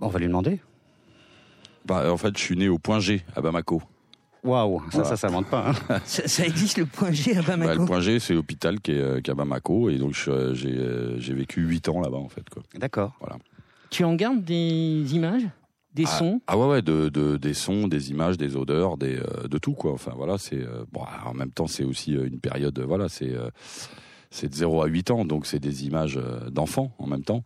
On va lui demander. Bah, en fait, je suis né au point G à Bamako. Waouh, ça, Voilà. ça s'invente pas. hein. ça, ça existe le point G à Bah, Bamako le point G, c'est l'hôpital qui est, euh, qui est à Bamako, et donc euh, j'ai euh, j'ai vécu 8 ans là-bas en fait. D'accord. Tu en gardes des images? Des Ah, sons Ah ouais, ouais, de, de- des sons, des images, des odeurs, des, euh, de tout quoi. Enfin voilà, c'est euh, bon. En même temps, c'est aussi euh, une période. Voilà, c'est euh, c'est de 0 à 8 ans, donc c'est des images euh, d'enfants en même temps.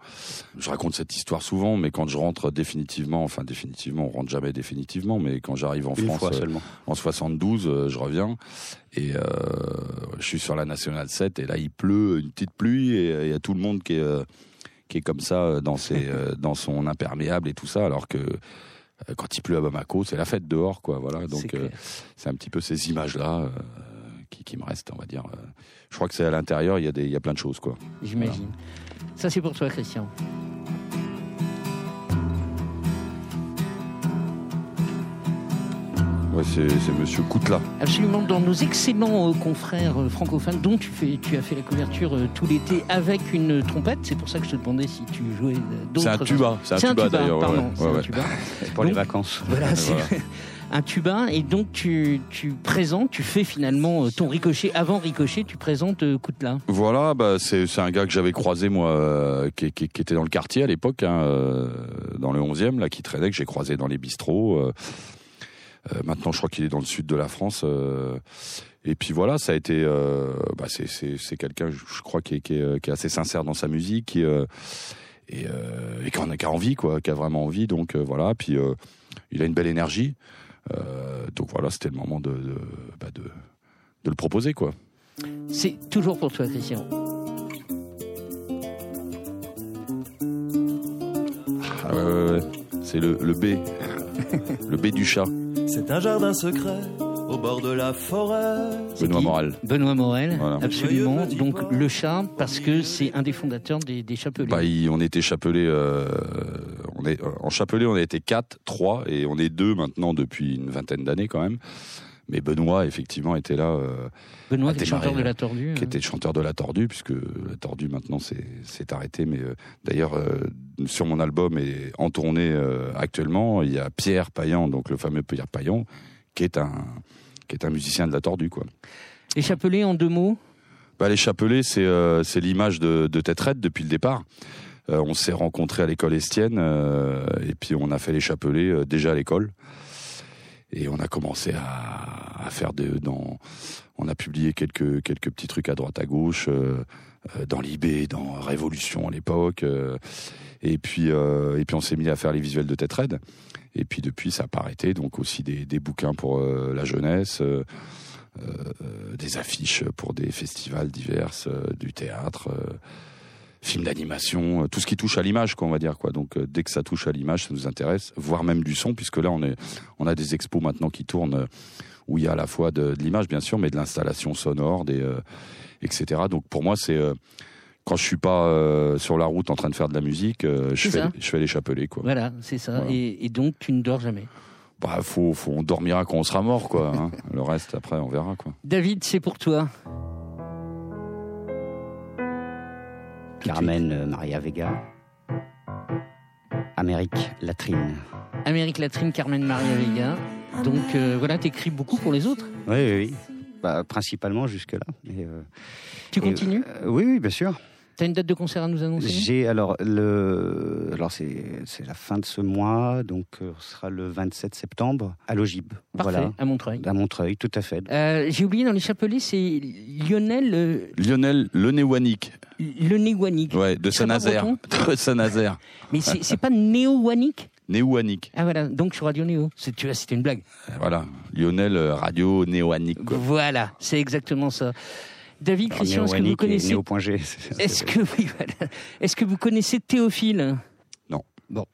Je raconte cette histoire souvent, mais quand je rentre définitivement, enfin définitivement, on rentre jamais définitivement, mais quand j'arrive en Une France fois euh, seulement. en 72, euh, je reviens et euh, je suis sur la nationale 7 et là il pleut, une petite pluie et il y a tout le monde qui est euh, qui est comme ça euh, dans ses euh, dans son imperméable et tout ça, alors que euh, quand il pleut à Bamako, c'est la fête dehors, quoi. Voilà, donc C'est un petit peu ces images-là euh, qui, qui me restent, on va dire. Je crois que c'est à l'intérieur, il y a des, il y a plein de choses, quoi. J'imagine. Ça, c'est pour toi, Christian. Ouais, c'est Monsieur Koutla. Absolument, dans nos excellents euh, confrères euh, francophones, dont tu, fais, tu as fait la couverture euh, tout l'été avec une trompette. C'est pour ça que je te demandais si tu jouais d'autres. C'est un tuba, c'est un C'est un tuba, tuba, d'ailleurs, ouais, pardon. ouais, c'est un ouais. tuba. Pour les vacances. Voilà, c'est Voilà. un tuba. Et donc, tu, tu présentes, tu fais finalement ton ricochet. Avant ricochet, tu présentes Koutla. Voilà, bah, c'est c'est un gars que j'avais croisé, moi, euh, qui, qui- qui était dans le quartier à l'époque, hein, euh, dans le 11e, là, qui traînait, que j'ai croisé dans les bistrots. euh. Euh, maintenant, je crois qu'il est dans le sud de la France. euh. et puis voilà, ça a été. euh, bah, c'est- quelqu'un, je crois, qui est, qui, est, qui est assez sincère dans sa musique qui, et, et qui, en a, qui a envie, quoi, qui a vraiment envie. Donc voilà, puis il a une belle énergie. Donc voilà, c'était le moment de, de, bah, de, de le proposer, quoi. C'est toujours pour toi, Christian. Ah ouais, ouais, ouais. C'est le, le B. le B du chat. C'est un jardin secret au bord de la forêt. Benoît Morel. Benoît Morel, Voilà. absolument. Donc le chat, parce que c'est un des fondateurs des, des Chapelets. Bah, il- on était chapelé. euh, on est, euh, en chapelé, on a été 4, 3, et on est deux maintenant depuis une vingtaine d'années quand même. Mais Benoît, effectivement, était là, euh, Benoît, a qui est démarré, chanteur de euh, la Tordue. qui était le chanteur de La Tordue, puisque La Tordue maintenant c'est c'est arrêté. Mais euh, d'ailleurs, euh, sur mon album et en tournée euh, actuellement, il y a Pierre Payan, donc le fameux Pierre Payan, qui est un qui est un musicien de La Tordue, quoi. Les Chapelets, en deux mots? Bah, les chapelets, c'est euh, c'est l'image de, de Tête Raide depuis le départ. Euh, on s'est rencontrés à l'école Estienne euh, et puis on a fait les chapelets euh, déjà à l'école. Et on a commencé à, faire de, on a publié quelques quelques petits trucs à droite à gauche euh, euh, dans l'IB, dans Révolution à l'époque. euh, et puis et puis on s'est mis à faire les visuels de Tête Raide. Et puis depuis ça n'a pas arrêté. Donc aussi des, des bouquins pour la jeunesse. des affiches pour des festivals divers, du théâtre, films d'animation, euh, tout ce qui touche à l'image, quoi, on va dire. Quoi. Donc euh, dès que ça touche à l'image, ça nous intéresse, voire même du son, puisque là on est, on a des expos maintenant qui tournent euh, où il y a à la fois de, de l'image, bien sûr, mais de l'installation sonore, des, euh, etc. Donc pour moi, c'est euh, quand je suis pas euh, sur la route en train de faire de la musique, je fais, je fais les chapelets, quoi. Voilà, c'est ça. Voilà. Et, et donc, tu ne dors jamais. Bah, faut, faut, on dormira quand on sera mort, quoi. hein. Le reste, après, on verra, quoi. David, c'est pour toi. Carmen euh, Maria Vega. Amérique Latrine. Amérique Latrine, Carmen Maria Vega. Donc euh, voilà, t'écris beaucoup pour les autres. Oui, oui, oui. Bah, principalement jusque-là. euh, Tu et, continues euh, Oui, oui, bien sûr. T'as une date de concert à nous annoncer? J'ai alors le alors c'est c'est la fin de ce mois donc euh, ce sera le 27 septembre à l'Ogib. Parfait, Voilà. à Montreuil. À Montreuil, tout à fait. Euh, J'ai oublié dans les chapelets, c'est Lionel euh, Lionel Lenéwanik, Le Néouanik. ouais, de Saint-Nazaire. De Saint-Nazaire. Mais c'est c'est pas Néo-Wanik Néouanik. Ah voilà, donc sur Radio Néo. C'est- Tu vois, c'était une blague. Voilà. Lionel euh, Radio Néoanique. Voilà, c'est exactement ça. David, Alors, Christian, est-ce que vous connaissez. Est-ce que oui, voilà. Que vous connaissez Théophile? Non. Bon.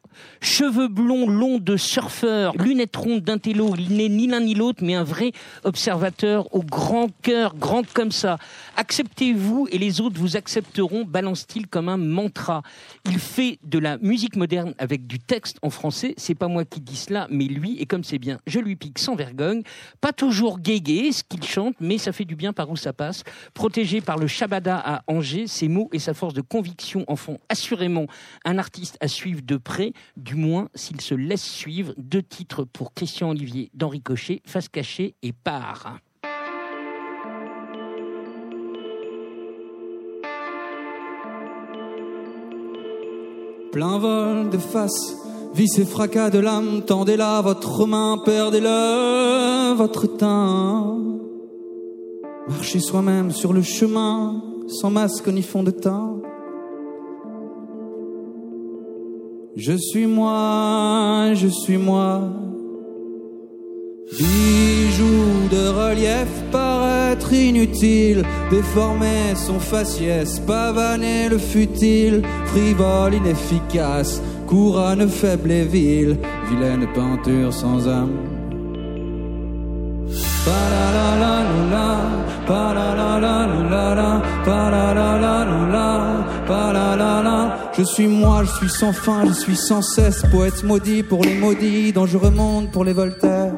Cheveux blonds longs de surfeur, lunettes rondes d'intello, il n'est ni l'un ni l'autre, mais un vrai observateur au grand cœur, grand comme ça. Acceptez-vous et les autres vous accepteront, balance-t-il comme un mantra. Il fait de la musique moderne avec du texte en français, c'est pas moi qui dis cela, mais lui, et comme c'est bien, je lui pique sans vergogne. Pas toujours guégué ce qu'il chante, mais ça fait du bien par où ça passe. Protégé par le Shabada à Angers, ses mots et sa force de conviction en font assurément un artiste à suivre de près, du moins s'il se laisse suivre. Deux titres pour Christian Olivier d'Henri Cochet, Face cachée et Part. Plein vol de face, vis et fracas de l'âme, tendez-la votre main, perdez-le, votre teint. Marchez soi-même sur le chemin, sans masque ni fond de teint. Je suis moi, je suis moi. Bijoux de relief paraître inutile, déformer son faciès, pavaner le futile, frivole, inefficace, couronne faible et vile, vilaine peinture sans âme. Pa-la-la-la-la-la, pa-la-la-la-la-la, pa-la-la-la. Je suis moi, je suis sans fin, je suis sans cesse, poète maudit pour les maudits, dangereux monde pour les Voltaires.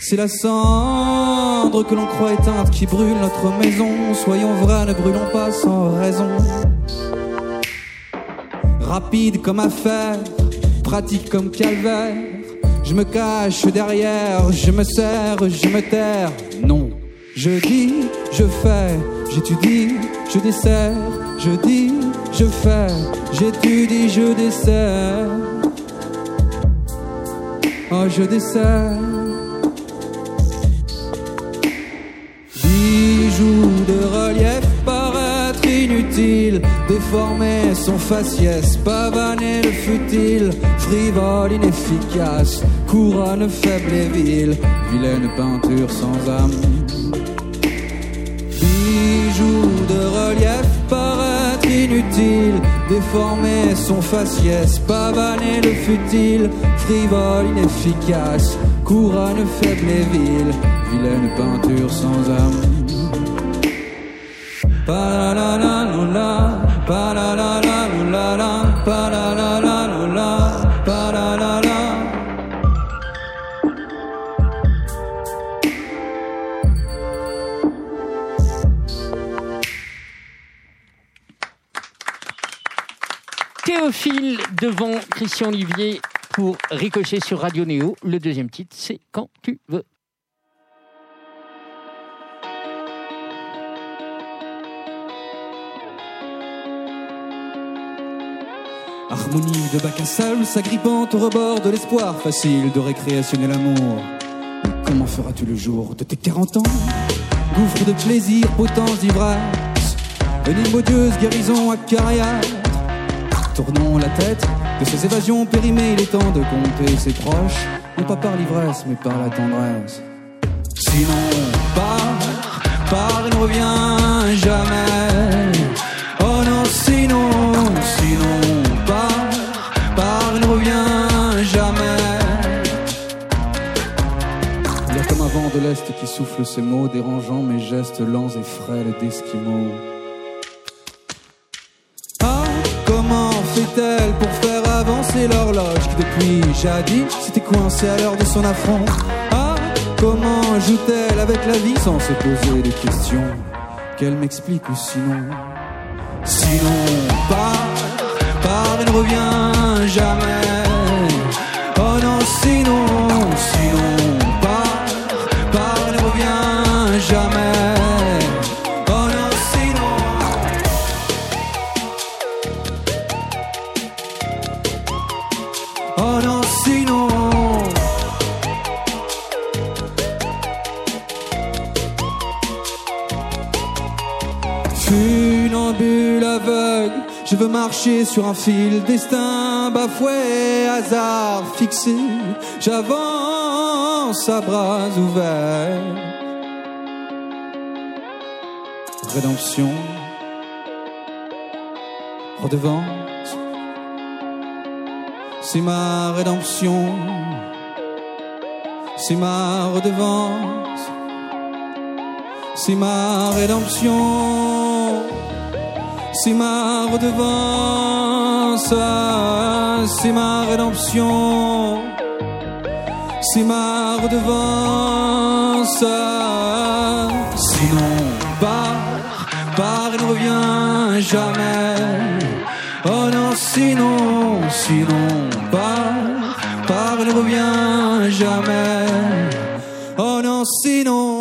C'est la cendre que l'on croit éteinte qui brûle notre maison. Soyons vrais, ne brûlons pas sans raison. Rapide comme affaire, pratique comme calvaire. Je me cache derrière, je me sers, je me terre. Non, je dis, je fais, j'étudie, je dessert. Je dis, je fais, j'étudie, je dessert. Oh, je dessert. Bijoux de relief paraître inutile, déformer son faciès, pavaner le futile, frivole, inefficace, couronne faible et vile, vilaine peinture sans âme. Bijoux de relief inutile, déformer son faciès, pavaner le futile, frivole, inefficace, couronne faible et vile, vilaine peinture sans âme. Pa la Théophile devant Christian Olivier pour Ricochet sur Radio Néo. Le deuxième titre, c'est Quand tu veux. Harmonie de bac à sable s'agrippant au rebord de l'espoir facile de récréationner l'amour. Comment feras-tu le jour de tes 40 ans? Gouffre de plaisir, potence d'ivresse, une odieuse guérison acariâtre. Tournons la tête de ces évasions périmées, il est temps de compter ses proches, non pas par l'ivresse, mais par la tendresse. Sinon, part, part et ne revient jamais. Oh non, sinon, sinon, part, part et ne revient jamais. Il y a comme un vent de l'Est qui souffle ces mots, dérangeant mes gestes lents et frêles d'esquimaux. Pour faire avancer l'horloge qui depuis jadis s'était coincée à l'heure de son affront Ah, comment joue-t-elle avec la vie sans se poser des questions? Qu'elle m'explique sinon? Sinon, part, part et ne revient jamais. Oh non, sinon, sinon, part, part et ne revient jamais. Je veux marcher sur un fil, destin bafoué, hasard fixé. J'avance à bras ouverts. Rédemption, redevance, c'est ma rédemption, c'est ma redevance, c'est ma rédemption, c'est ma redevance, c'est ma rédemption, c'est ma redevance. Sinon, part, part et ne revient jamais. Oh non, sinon, sinon, part, part et ne revient jamais. Oh non, sinon,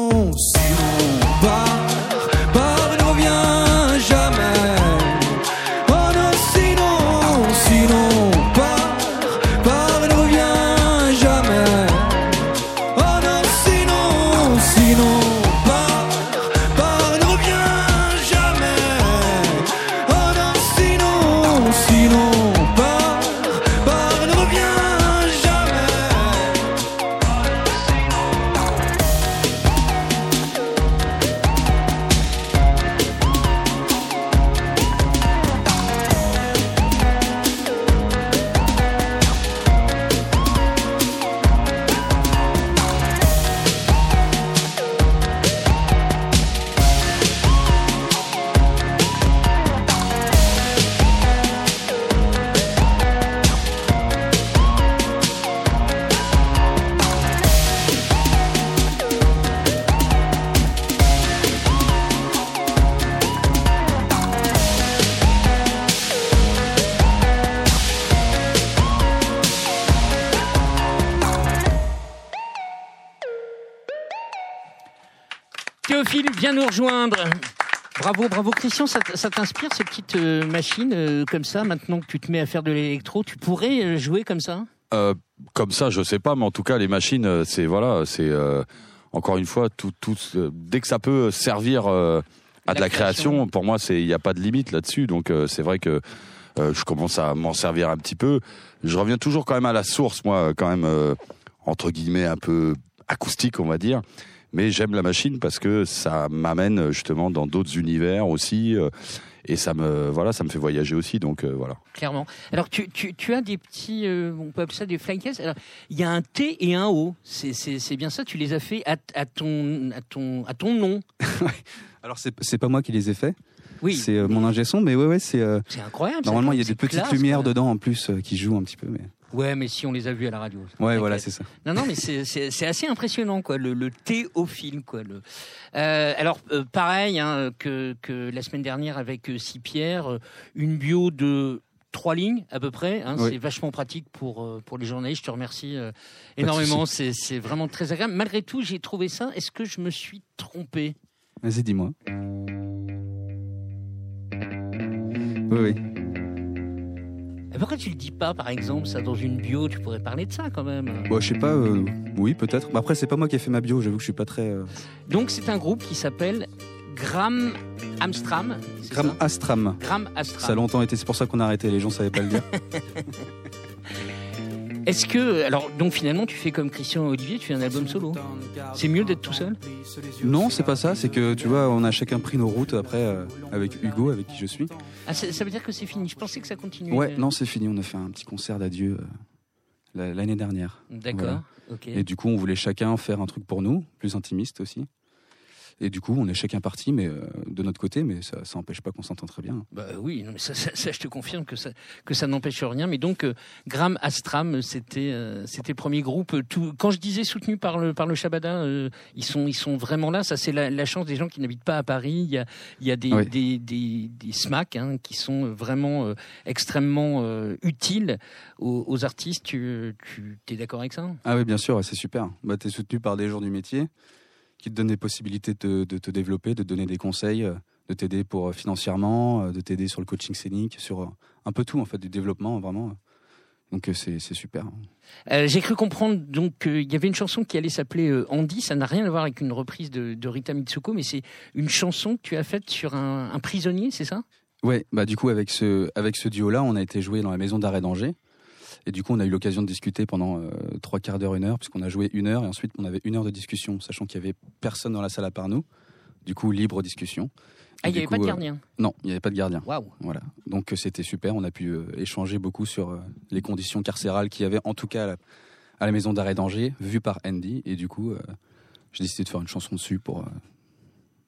Phil vient nous rejoindre. Bravo, bravo Christian, ça, t'inspire ces petites euh, machines euh, comme ça Maintenant que tu te mets à faire de l'électro, tu pourrais euh, jouer comme ça? Comme ça, je sais pas, mais en tout cas, les machines, c'est voilà, c'est encore une fois, tout, tout, dès que ça peut servir à de La création, pour moi, c'est il n'y a pas de limite là-dessus. Donc, c'est vrai que je commence à m'en servir un petit peu. Je reviens toujours quand même à la source, moi, quand même entre guillemets un peu acoustique, on va dire. Mais j'aime la machine parce que ça m'amène justement dans d'autres univers aussi. euh, et ça me voilà, ça me fait voyager aussi. Donc euh, voilà. Clairement. Alors tu, tu, tu as des petits, euh, on peut appeler ça des flying cases. Alors il y a un T et un O. C'est, c'est, c'est bien ça. Tu les as fait à, à ton à ton à ton nom. Alors c'est c'est pas moi qui les ai faits. Oui. C'est euh, mon ingé son, mais ouais ouais c'est. euh, C'est incroyable. ça, Normalement il y a des petites classe, lumières quoi. dedans en plus euh, qui jouent un petit peu, mais. Ouais, mais si on les a vus à la radio. Ouais voilà c'est ça. Non, non, mais c'est- assez impressionnant, quoi, le, le thé au film, quoi. Le... Euh, alors, euh, pareil hein, que, que la semaine dernière avec euh, Pierre, euh, une bio de trois lignes à peu près. hein, Oui. C'est vachement pratique pour, pour les journalistes. Je te remercie euh, énormément. C'est c'est vraiment très agréable. Malgré tout, j'ai trouvé ça. Est-ce que je me suis trompé? Vas-y dis-moi. Oui oui. Et Pourquoi tu le dis pas, par exemple, ça dans une bio Tu pourrais parler de ça quand même? Bon je sais pas. euh, oui peut-être. Mais après c'est pas moi qui ai fait ma bio. J'avoue que je suis pas très. euh, Donc, c'est un groupe qui s'appelle Gram Amstram. c'est Gram ça? Astram. Gram Astram. Ça a longtemps été. C'est pour ça qu'on a arrêté. Les gens savaient pas le dire. Est-ce que, alors, donc finalement, tu fais comme Christian et Olivier, tu fais un album solo C'est mieux d'être tout seul? Non c'est pas ça. C'est que tu vois on a chacun pris nos routes après euh, avec Hugo avec qui je suis. ah, ça, ça veut dire que c'est fini. Je pensais que ça continuait. Ouais non c'est fini. On a fait un petit concert d'adieu euh, la- l'année dernière. D'accord. Voilà. Ok. Et du coup, on voulait chacun faire un truc pour nous, plus intimiste aussi. Et du coup, on est chacun parti, mais euh, de notre côté, mais ça, ça empêche pas qu'on s'entend très bien. Bah oui, non, mais ça, ça- ça, je te confirme que ça, que ça n'empêche rien. Mais donc, euh, Gram Astram, c'était, euh, c'était le premier groupe. euh, Tout, quand je disais soutenu par le, par le Shabada, ils sont, ils sont vraiment là. Ça, c'est la, la chance des gens qui n'habitent pas à Paris. Il y a, il y a des, Oui. des, des, des SMAC hein, qui sont vraiment extrêmement utiles aux, aux artistes. Tu, tu es d'accord avec ça? Ah oui, bien sûr, c'est super. Bah, tu es soutenu par des gens du métier qui te donnent des possibilités de, de te développer, de te donner des conseils, euh, de t'aider pour euh, financièrement, euh, de t'aider sur le coaching scénique, sur un peu tout en fait, du développement vraiment. Donc c'est super. Euh, J'ai cru comprendre donc qu'il y avait une chanson qui allait s'appeler euh, Andy. Ça n'a rien à voir avec une reprise de, de Rita Mitsuko, mais c'est une chanson que tu as faite sur un, un prisonnier, c'est ça? Ouais, bah du coup avec ce avec ce duo là, on a été joué dans la maison d'arrêt d'Angers. Et du coup, on a eu l'occasion de discuter pendant euh, trois quarts d'heure, une heure, puisqu'on a joué une heure et ensuite on avait une heure de discussion, sachant qu'il y avait personne dans la salle à part nous. Du coup, libre discussion. Ah, il n'y avait pas de euh, gardien. Non, il n'y avait pas de gardien. Waouh. Voilà. Donc euh, c'était super. On a pu euh, échanger beaucoup sur euh, les conditions carcérales qu'il y avait, en tout cas à la, à la maison d'arrêt d'Angers, vue par Andy. Et du coup, euh, j'ai décidé de faire une chanson dessus pour euh,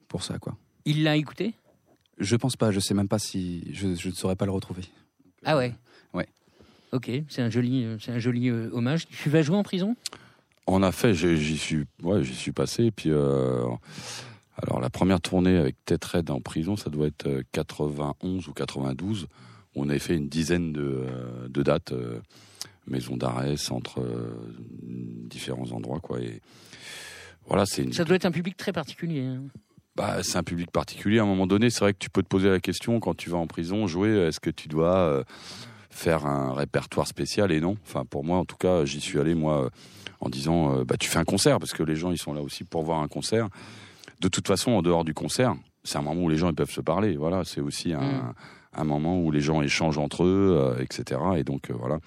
pour ça, quoi. Il l'a écouté? Je pense pas. Je sais même pas si je, je ne saurais pas le retrouver. Ah ouais? Ouais. Ok, c'est un joli, euh, c'est un joli euh, hommage. Tu vas jouer en prison? En effet, j'ai- j'y suis, ouais, j'y suis passé. Puis, euh, alors la première tournée avec Tête Red en prison, ça doit être euh, 91 ou 92. où On avait fait une dizaine de, de dates, euh, maison d'arrêt, centre, différents endroits, quoi. Et voilà, c'est une. Ça doit être un public très particulier. hein. Bah, c'est un public particulier. À un moment donné, c'est vrai que tu peux te poser la question quand tu vas en prison, jouer, est-ce que tu dois faire un répertoire spécial et non Enfin, pour moi, en tout cas, j'y suis allé moi euh, en disant, euh, bah, tu fais un concert parce que les gens ils sont là aussi pour voir un concert. De toute façon, en dehors du concert, c'est un moment où les gens ils peuvent se parler. Voilà, c'est aussi un, Mm. un moment où les gens échangent entre eux, euh, etc. Et donc euh, voilà.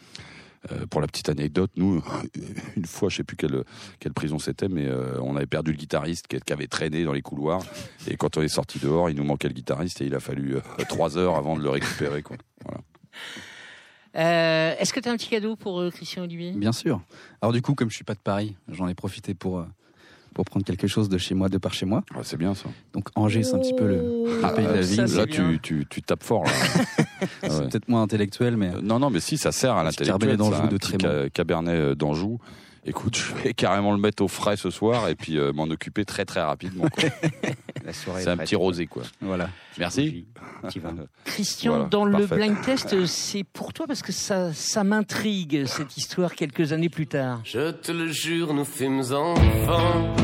Euh, pour la petite anecdote, nous, une fois, je sais plus quelle, quelle prison c'était, mais on avait perdu le guitariste qui, qui avait traîné dans les couloirs. Et quand on est sorti dehors, il nous manquait le guitariste et il a fallu trois heures avant de le récupérer. Quoi. Voilà. Euh, Est-ce que tu as un petit cadeau pour euh, Christian Olivier? Bien sûr. Alors du coup, comme je suis pas de Paris, j'en ai profité pour euh, pour prendre quelque chose de chez moi, de par chez moi. Ah, c'est bien ça. Donc Angers, c'est un petit peu le, le pays de la vigne. là, tu, tu, tu tapes fort. Là. Ah C'est ouais. peut-être moins intellectuel, mais Euh, Non, non, mais si, ça sert à l'intellectuel. Cabernet d'Anjou de Cabernet d'Anjou. Écoute, je vais carrément le mettre au frais ce soir et puis euh, m'en occuper très très rapidement. C'est un petit rosé, quoi. voilà. Merci. Christian, Voilà, dans le parfait. blind test, c'est pour toi parce que ça, ça m'intrigue cette histoire quelques années plus tard. Je te le jure, nous fûmes enfants.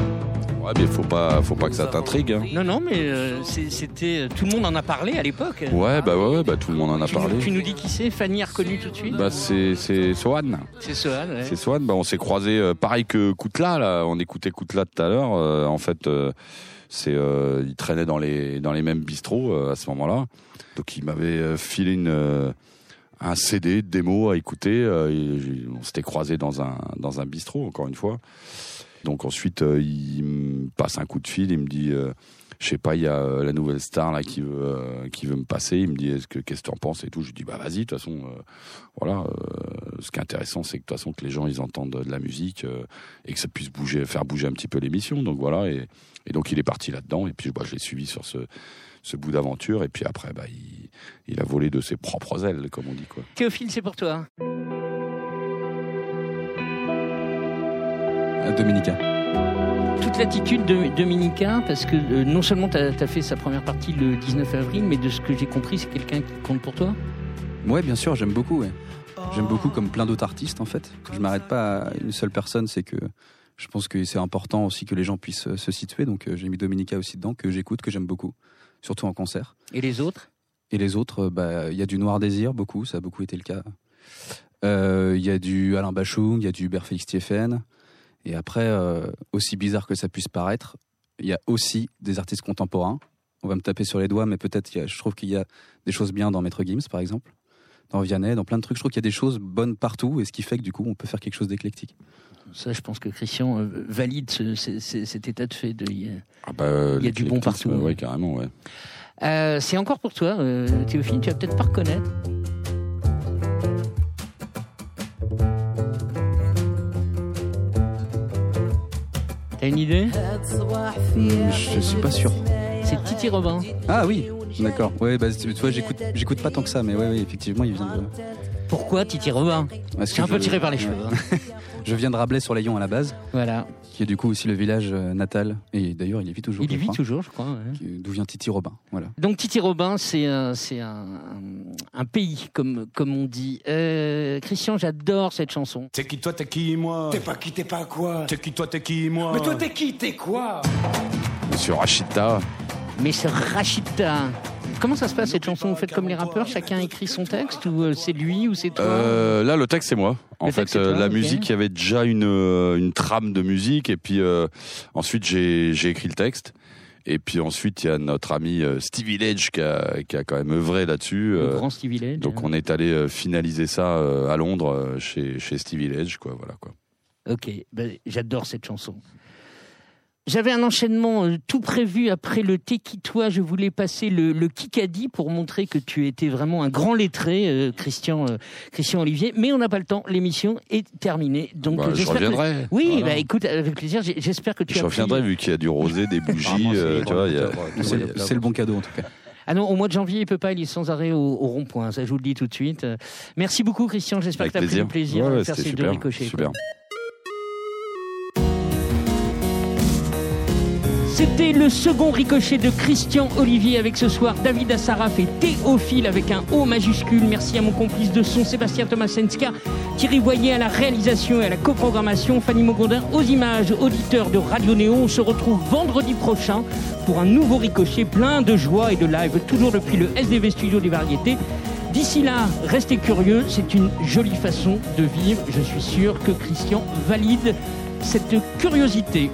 Ouais, mais faut pas, faut pas que ça t'intrigue. hein. Non, non, mais euh, c'était. Tout le monde en a parlé à l'époque. Ouais, bah ouais, ouais, bah tout le monde en a Tu, parlé. tu nous dis qui c'est Fanny a reconnu tout de suite Bah c'est Swan. C'est Sohan, ouais. C'est Swan. Bah on s'est croisé pareil que Koutla là. On écoutait Koutla tout à l'heure. Euh, en fait, euh, c'est euh, il traînait dans les dans les mêmes bistrots euh, à ce moment-là. Donc il m'avait euh, filé une euh, un CD de démo à écouter. euh, on s'était croisé dans un dans un bistrot encore une fois. Donc ensuite euh, il me passe un coup de fil. Il me dit. euh, je sais pas, il y a euh, la nouvelle star là qui veut qui veut me passer. Il me dit est-ce que qu'est-ce que tu en penses et tout. Je lui dis bah vas-y de toute façon voilà. ce qui est intéressant c'est que de toute façon que les gens ils entendent de la musique et que ça puisse bouger, faire bouger un petit peu l'émission. Donc voilà et, donc il est parti là-dedans et puis bah, je l'ai suivi sur ce ce bout d'aventure et puis après bah il, il a volé de ses propres ailes comme on dit quoi. Théophile, c'est pour toi. Dominica. Toute l'attitude de Dominica, parce que euh, non seulement tu as, fait sa première partie le 19 avril, mais de ce que j'ai compris, c'est quelqu'un qui compte pour toi Ouais, bien sûr, j'aime beaucoup. ouais. J'aime beaucoup comme plein d'autres artistes en fait. Je m'arrête pas à une seule personne, c'est que je pense que c'est important aussi que les gens puissent euh, se situer. Donc euh, j'ai mis Dominica aussi dedans, que j'écoute, que j'aime beaucoup, surtout en concert. Et les autres? Et les autres, euh, bah, il y a du Noir Désir, beaucoup, ça a beaucoup été le cas. Euh, Il y a du Alain Bachung, il y a du Berfélix Stieffen. Et après, euh, aussi bizarre que ça puisse paraître, il y a aussi des artistes contemporains. On va me taper sur les doigts, mais peut-être, je trouve qu'il y a des choses bien dans Maître Gims, par exemple, dans Vianney, dans plein de trucs. Je trouve qu'il y a des choses bonnes partout, et ce qui fait que du coup, on peut faire quelque chose d'éclectique. Ça, je pense que Christian euh, valide ce- ce- ce- cet état de fait. De, il y a- Ah bah, Il y a du bon partout. Ouais carrément ouais. Euh, c'est encore pour toi, euh, Théophile, tu vas peut-être pas reconnaître. T'as une idée Je suis pas sûr. C'est Titi Robin. Ah oui, d'accord. Ouais, bah, tu vois, j'écoute, j'écoute pas tant que ça, mais ouais, ouais, effectivement, il vient de. Pourquoi Titi Robin Parce que un peu tiré par les cheveux. hein. Je viens de Rabelais sur Layon à la base. Voilà. Qui est du coup aussi le village euh, natal. Et d'ailleurs, il y vit toujours. Il y vit toujours, je crois. ouais. D'où vient Titi Robin. Voilà. Donc Titi Robin, c'est un, c'est un, un pays, comme, comme on dit. Euh, Christian, j'adore cette chanson. T'es qui toi, t'es qui moi T'es pas qui, t'es pas quoi T'es qui toi, t'es qui moi Mais toi, t'es qui, t'es quoi Monsieur Rachita. Mais ce Rachita, comment ça se passe cette chanson Vous faites comme les rappeurs, chacun écrit son texte ou euh, c'est lui ou c'est toi Euh, là, le texte, c'est moi. En Le fait, texte, c'est toi, la musique, il y avait déjà une, une trame de musique. Et puis, euh, ensuite, j'ai j'ai écrit le texte. Et puis ensuite, il y a notre ami euh, Stevie Ledge qui a, qui a quand même œuvré là-dessus. Le euh, grand Stevie Ledge. donc, on est allé euh, finaliser ça à Londres chez, chez Stevie Ledge, quoi. Voilà, quoi. Ok, ben, j'adore cette chanson. J'avais un enchaînement euh, tout prévu après le Toi. Je voulais passer le, le Kikadi pour montrer que tu étais vraiment un grand lettré, euh, Christian, euh, Christian Olivier. Mais on n'a pas le temps. L'émission est terminée. Donc Bah, euh, je j'espère que- reviendrai. Oui, Voilà. bah, écoute, avec plaisir. J'espère que tu Je as pris- reviendrai vu qu'il y a du rosé, des bougies. euh, tu vois, il y a- C'est le bon cadeau en tout cas. Ah non, au mois de janvier, il peut pas, il est sans arrêt au, au rond-point. Ça, je vous le dis tout de suite. Euh, Merci beaucoup, Christian. J'espère que tu as pris plaisir. du plaisir Ouais, ouais, faire ces deux super, ricochets. super. quoi. C'était le second ricochet de Christian Olivier avec ce soir David Assaraf et Théophile avec un O majuscule. Merci à mon complice de son Sébastien Tomasenska, Thierry Voyer à la réalisation et à la coprogrammation, Fanny Mogondin aux images, auditeurs de Radio Néo. On se retrouve vendredi prochain pour un nouveau ricochet plein de joie et de live, toujours depuis le SDV Studio des Variétés. D'ici là, restez curieux, c'est une jolie façon de vivre. Je suis sûr que Christian valide cette curiosité.